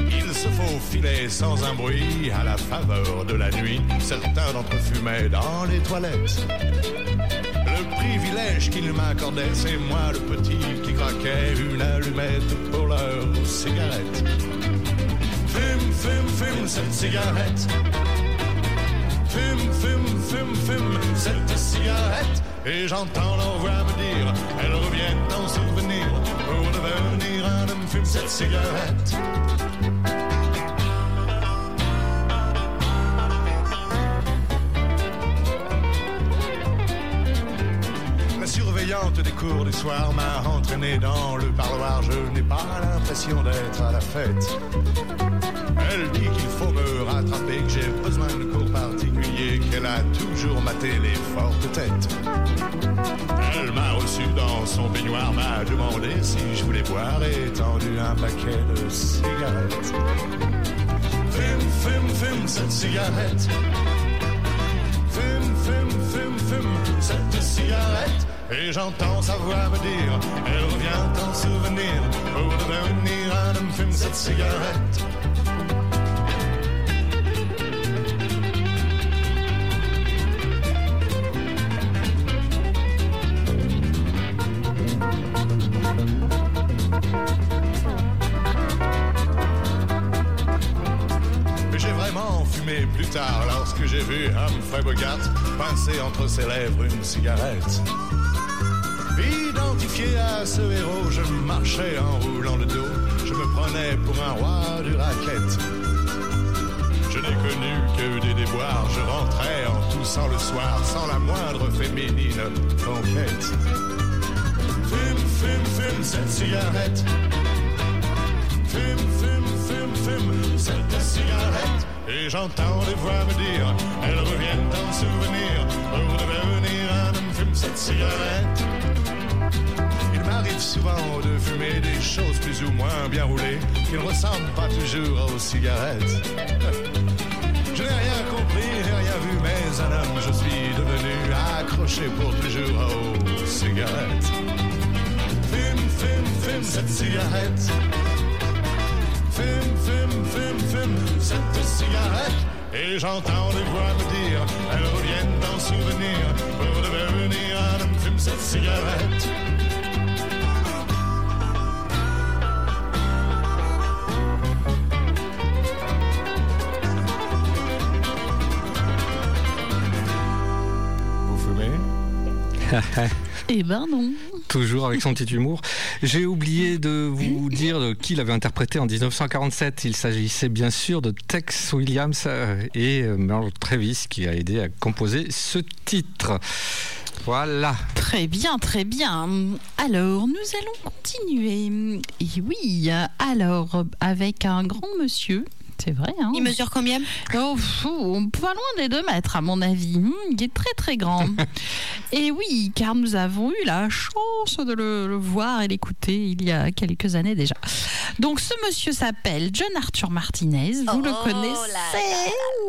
Ils se faufilaient sans un bruit à la faveur de la nuit. Certains d'entre eux fumaient dans les toilettes. Le privilège qu'ils m'accordaient, c'est moi le petit qui craquait une allumette pour leur cigarette. Fume, fume, fume cette cigarette. Fume, fume, fume, fume cette cigarette. Et j'entends leur voix me dire, elles reviennent en souvenir pour devenir un homme. Fume cette cigarette. Des cours du soir m'a entraîné dans le parloir. Je n'ai pas l'impression d'être à la fête. Elle dit qu'il faut me rattraper, que j'ai besoin de cours particuliers, qu'elle a toujours maté les fortes têtes. Elle m'a reçu dans son baignoire, m'a demandé si je voulais boire et tendu un paquet de cigarettes. Fume, fume, fume cette cigarette. Fume, fume, fume, fume cette cigarette. Et j'entends sa voix me dire, elle revient en souvenir pour devenir un homme. Fume cette cigarette. Mais j'ai vraiment fumé plus tard lorsque j'ai vu Humphrey Bogart pincer entre ses lèvres une cigarette. À ce héros, je marchais en roulant le dos. Je me prenais pour un roi du racket. Je n'ai connu que des déboires. Je rentrais en toussant le soir sans la moindre féminine conquête. Fume, fume, fume cette cigarette. Fume, fume, fume, fume cette cigarette. Et j'entends des voix me dire, elles reviennent en souvenir pour devenir un homme. Fume cette cigarette. Souvent de fumer des choses plus ou moins bien roulées qui ne ressemblent pas toujours aux cigarettes. Je n'ai rien compris, j'ai rien vu, mais un homme, je suis devenu accroché pour toujours aux cigarettes. Fume, fume, fume cette cigarette. Fume, fume, fume, fume cette cigarette. Et j'entends des voix me dire, elles reviennent en souvenir pour devenir un homme. Fume cette cigarette. Eh ben non. Toujours avec son petit humour. J'ai oublié de vous dire qui l'avait interprété en 1947. Il s'agissait bien sûr de Tex Williams et Merle Travis qui a aidé à composer ce titre. Voilà. Très bien, très bien. Alors, nous allons continuer. Et oui, alors, avec un grand monsieur. C'est vrai, hein Il mesure combien? Oh, fou, pas loin des deux mètres, à mon avis. Hmm, Il est très, très grand. et oui, car nous avons eu la chance de le, le voir et l'écouter il y a quelques années déjà. Donc, ce monsieur s'appelle John Arthur Martinez. Vous le Oh connaissez là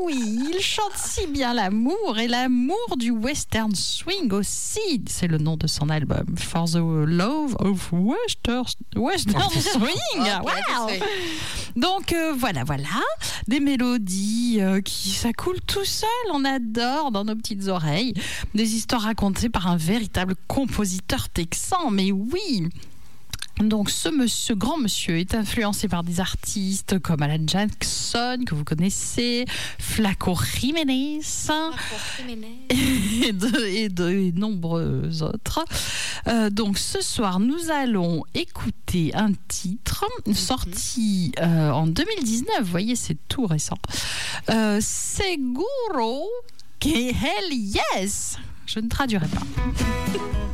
Oui, il chante si bien l'amour et l'amour du western swing aussi. C'est le nom de son album. For the Love of Western, western Swing. Oh, Wow. Donc euh, voilà, voilà, des mélodies euh, qui ça coule tout seul, on adore dans nos petites oreilles, des histoires racontées par un véritable compositeur texan, mais oui. Donc ce, monsieur, ce grand monsieur est influencé par des artistes comme Alan Jackson, que vous connaissez, Flaco Jiménez et de, et de- et nombreux autres. Euh, donc ce soir, nous allons écouter un titre sorti euh, en 2019. Vous voyez, c'est tout récent. Euh, Seguro que hell yes. Je ne traduirai pas.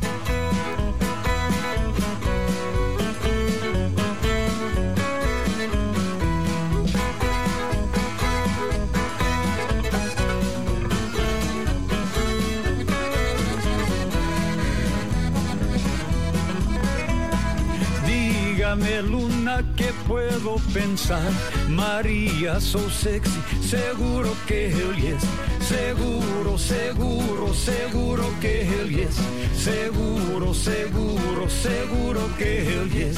Dígame luna que puedo pensar María so sexy Seguro que él yes Seguro, seguro, seguro que él yes Seguro, seguro, seguro que él yes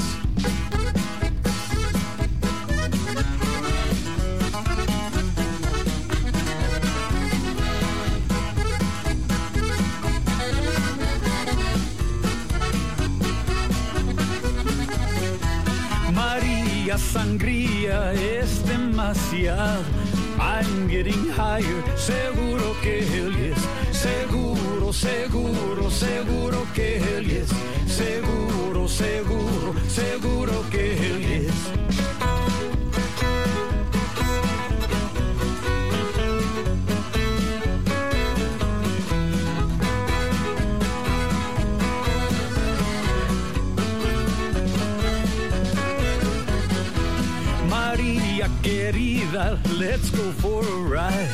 María sangría es demasiado. I'm getting higher, seguro que él yes. Seguro, seguro, seguro que él yes. Seguro, seguro, seguro que él yes. Querida, let's go for a ride.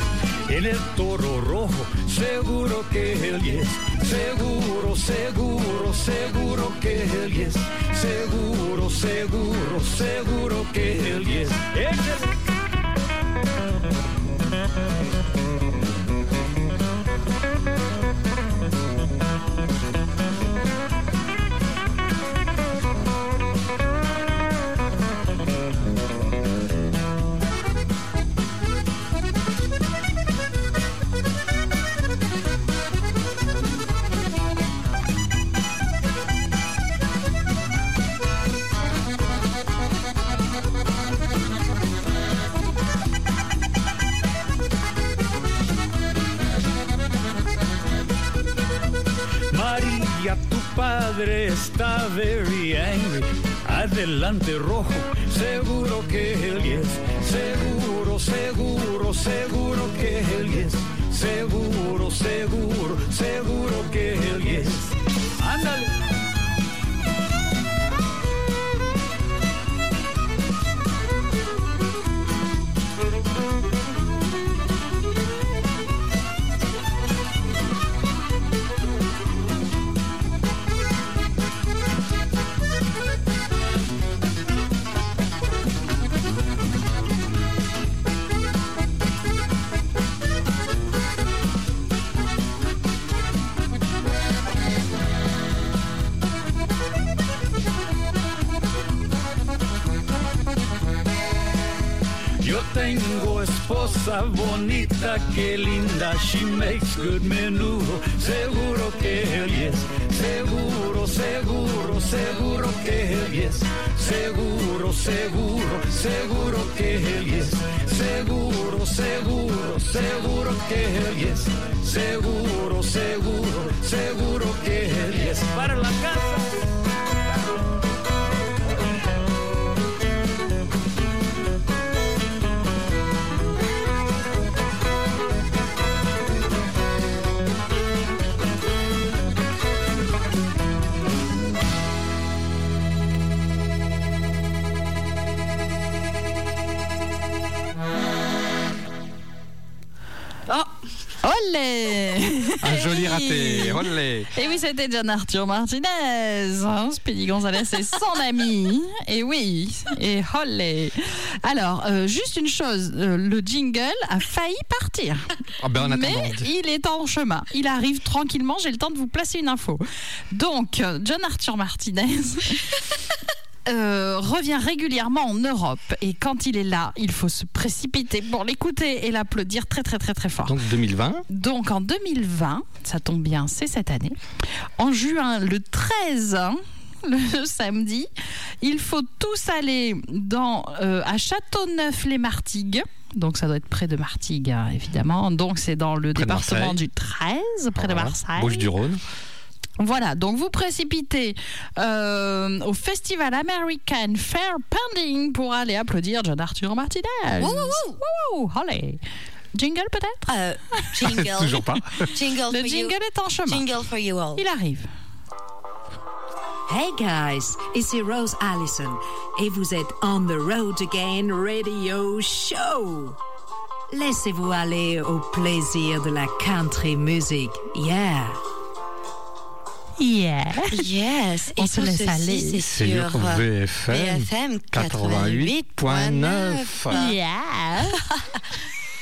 En el toro rojo, seguro que él yes. Seguro, seguro, seguro que él yes. Seguro, seguro, seguro que él. Échale. María, tu padre está very angry. Adelante rojo, seguro que él yes. Seguro, seguro, seguro que él yes. Seguro, seguro, seguro que él yes. Ándale. Bonita, que linda, she makes good menudo. Seguro que él yes, seguro, seguro, seguro que él yes. Seguro, seguro, seguro que él yes. Seguro, seguro, seguro que él yes. Seguro, seguro, seguro que él yes. Para la casa. Olé Un joli raté. Olé. Et oui, c'était John Arthur Martinez. Hein, Speedy Gonzalez est son ami. Et oui, et olé. Alors, euh, juste une chose, euh, le jingle a failli partir. Ah ben, en Mais il est en chemin. Il arrive tranquillement. J'ai le temps de vous placer une info. Donc, euh, John Arthur Martinez. Euh, revient régulièrement en Europe et quand il est là, il faut se précipiter pour l'écouter et l'applaudir très très très très fort. Donc 2020. Donc en 2020, ça tombe bien, c'est cette année. En juin, le 13, hein, le samedi. Il faut tous aller dans, euh, à Châteauneuf-les-Martigues. Donc ça doit être près de Martigues, hein, évidemment. Donc c'est dans le Près département du 13, près de. Marseille. Bouche du Rhône. Voilà, donc vous précipitez euh, au festival American Fair Pending pour aller applaudir John Arthur Martinez. Wouh, wouh, Wouh, allez. Jingle peut-être? Euh, jingle. Toujours pas. Jingle Le for you. jingle est en chemin. Jingle for you all. Il arrive. Hey guys, ici Rose Allison et vous êtes On the Road Again Radio Show. Laissez-vous aller au plaisir de la country music. Yeah. Yeah. Yes. On et se tout laisse ceci, aller. C'est sur VFM VFM 88.9. 88.9. Yeah.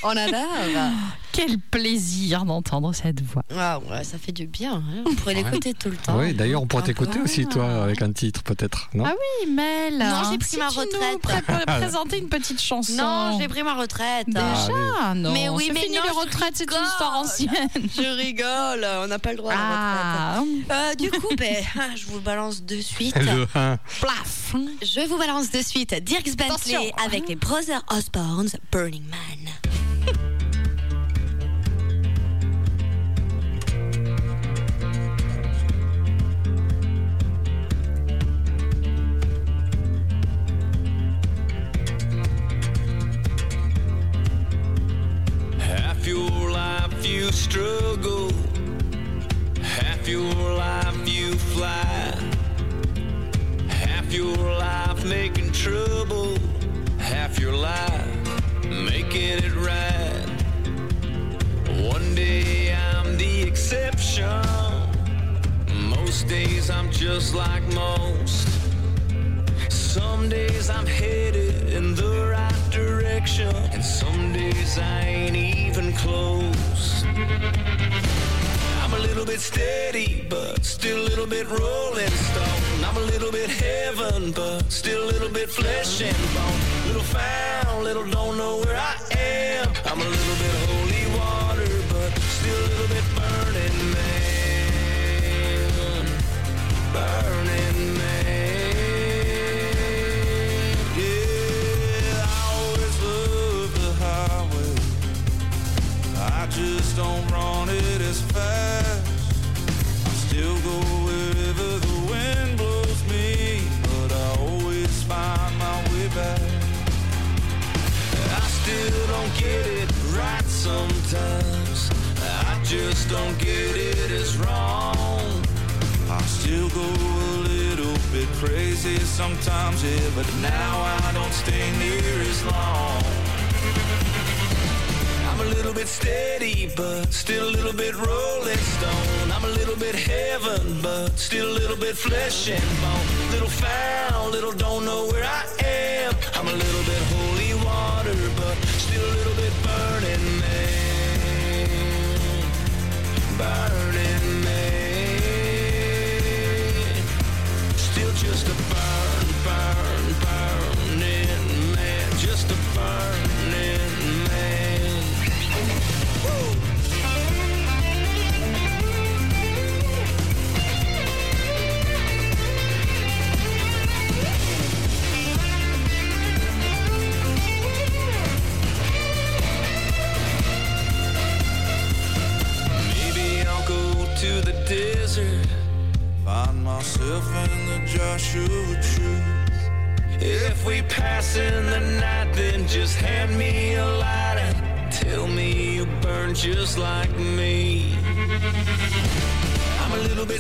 On adore. Quel plaisir d'entendre cette voix. Ah ouais, ça fait du bien. hein. On pourrait l'écouter tout le temps. Oui, d'ailleurs, on pourrait Ah, t'écouter aussi, toi, avec un titre, peut-être, non Ah oui, Mel. Non, hein, j'ai pris si ma tu nous retraite. pré- pré- présenter une petite chanson. Non, j'ai pris ma retraite. Déjà Non. Mais oui, mais fini non, les retraites, c'est une histoire ancienne. Je rigole, on n'a pas le droit à la Ah. retraite. Euh, du coup, ben, je vous balance de suite. Le 1. Plaf. Je vous balance de suite Dirks Bentley Attention. avec les Brothers Osborne, Burning Man. You struggle, half your life you fly, half your life making trouble, half your life making it right. One day I'm the exception, most days I'm just like most. Some days I'm headed in the right direction, and some days I ain't even close. I'm a little bit steady, but still a little bit rolling stone. I'm a little bit heaven, but still a little bit flesh and bone. Little found, little don't know where I am. I'm a little bit just don't run it as fast. I still go wherever the wind blows me, but I always find my way back. I still don't get it right sometimes. I just don't get it as wrong. I still go a little bit crazy sometimes, yeah, but now I don't stay near as long. I'm a little bit steady, but still a little bit rolling stone. I'm a little bit heaven, but still a little bit flesh and bone. Little found, little don't know where I am. I'm a little bit holy water, but still a little bit burning man. Burning man. Still just a burn, burn, burning man. Just a burning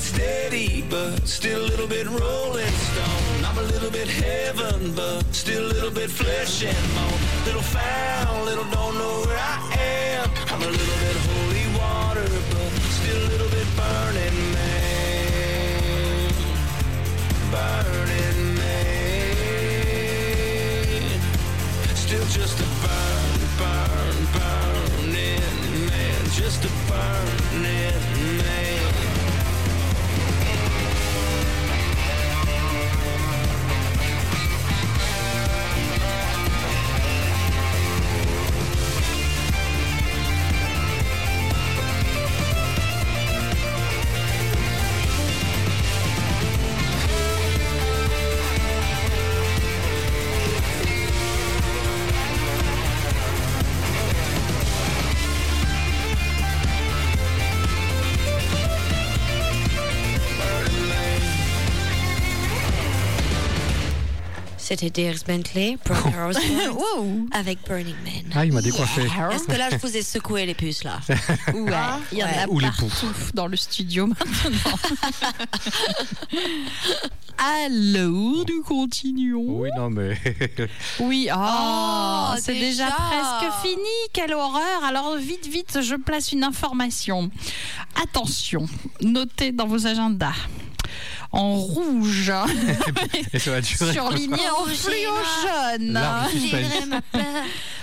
steady, but still a little bit rolling stone. I'm a little bit heaven, but still a little bit flesh and bone. Little found, little don't know where I am. I'm a little bit holy water, but still a little bit burning man. Burning man. Still just a burn, burn, burning man. Just a burning C'était Dierks Bentley, Brock Horseman, avec Burning Man. Ah, il m'a décoiffé. Est-ce que là, je vous ai secoué les puces, là? Ouais, il y en a Ou les partout dans le studio maintenant. Alors, nous continuons. Oui, non, mais. Oui, ah, Oh, c'est déjà. déjà. presque fini. Quelle horreur. Alors, vite, vite, je place une information. Attention, notez dans vos agendas. En rouge, Et ça va durer. surligné en fluo jaune.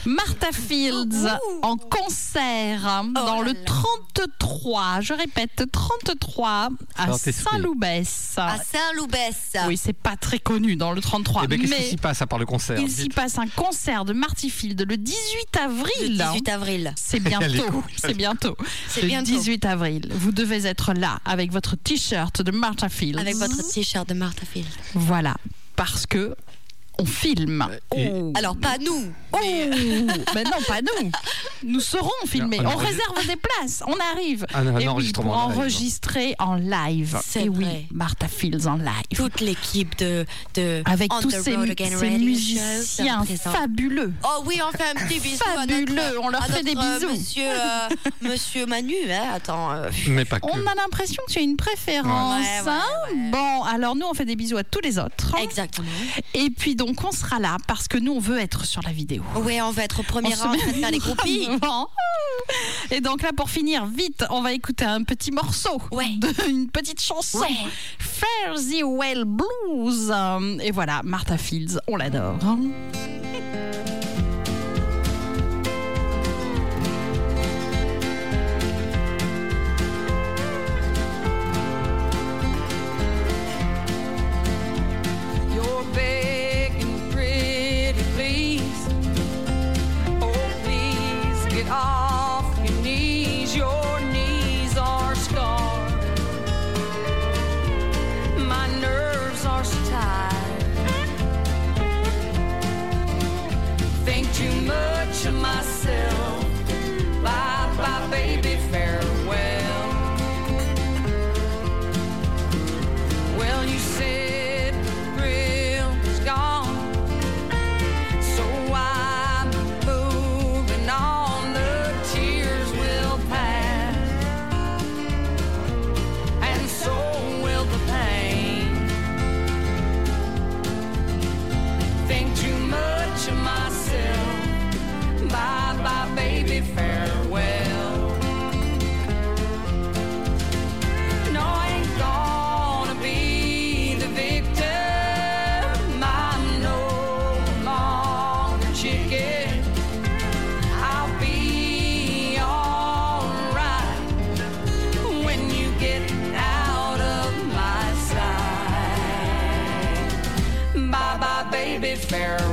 Martha Fields en concert dans le 33, je répète, 33 à. Saint-Loubès. À Saint-Loubès. Oui, c'est pas très connu dans le 33, Eh ben, qu'est-ce qui s'y passe à part le concert il s'y passe un concert de Marty Field le 18 Le avril. 18 avril. C'est bientôt, c'est bientôt. C'est Le bientôt. 18 avril. Vous devez être là avec votre t-shirt de Martha Fields. Avec votre t-shirt de Martha Field. Voilà, parce que on filme. Et- Oh. Alors, pas nous. Oh Mais non, pas nous. Nous serons filmés. Non, on réserve des places. On arrive. Un- un Et oui, enregistrement pour en live. enregistrer en live. C'est Et oui. Martha Fields en live. Toute l'équipe de, de Avec On tous the ces, Road Again ces musiciens fabuleux. Oh oui, on fait un petit bisou à Fabuleux, notre, on leur à fait des notre, euh, bisous. Monsieur, euh, monsieur Manu, hein, attends. euh, Mais pas que. On a l'impression que tu as une préférence. Ouais, ouais, hein ouais. Bon, alors nous, on fait des bisous à tous les autres. Exactement. Et puis donc, on sera là parce que nous, on veut être sur la vidéo. Ouais, on va être au premier rang faire les groupies. Et donc là, pour finir, vite, on va écouter un petit morceau, Ouais. de- une petite chanson, Ouais. Fare Thee Well Blues. Et voilà, Martha Fields, on l'adore. picture myself. Baby,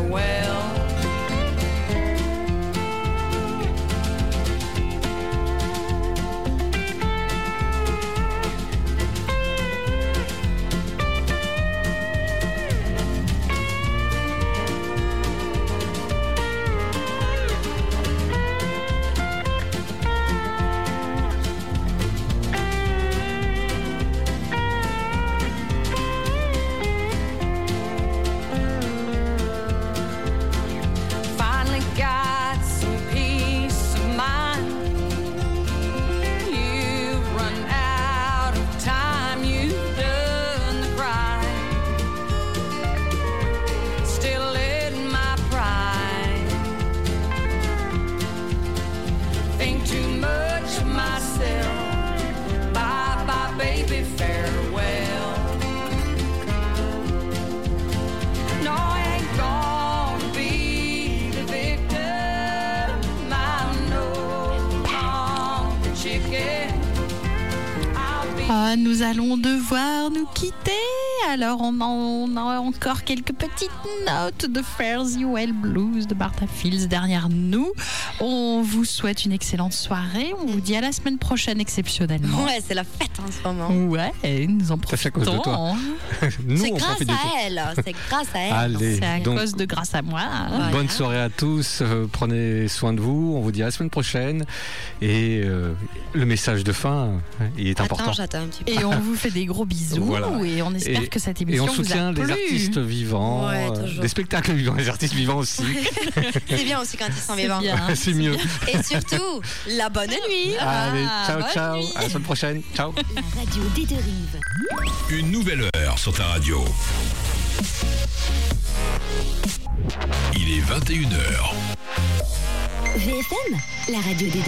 nous allons devoir nous quitter. Alors, on, en- on a encore quelques petites notes de Fare Thee Well Blues de Martha Fields derrière nous. On vous souhaite une excellente soirée. On vous dit à la semaine prochaine exceptionnellement. Ouais, c'est la fête en ce moment. Ouais, et nous en profitons. C'est à cause de toi. c'est grâce à elle. C'est grâce à elle. C'est à cause de grâce à moi. Bonne soirée à tous. Euh, prenez soin de vous. On vous dit à la semaine prochaine. Et euh, le message de fin, hein, il est important. J'attends un petit peu. Et on vous fait des gros bisous. Et on espère que cette émission vous a plu. Et on soutient les artistes vivants, ouais, euh, les spectacles vivants, les artistes vivants aussi. c'est bien aussi quand ils sont vivants. mieux. Et surtout, la bonne nuit. Ciao, ah, ciao. À la semaine prochaine. Ciao. Radio des deux rives. Une nouvelle heure sur ta radio. Il est 21h. VFM, la radio des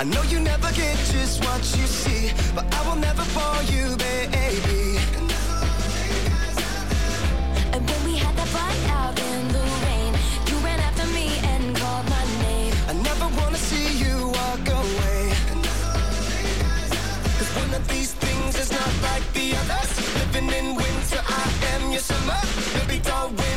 I know you never get just what you see, but I will never fall you, baby. And when we had that fight out in the rain, you ran after me and called my name. I never wanna see you walk away. Cause one of these things is not like the others. Living in winter, I am your summer. Baby, don't wait.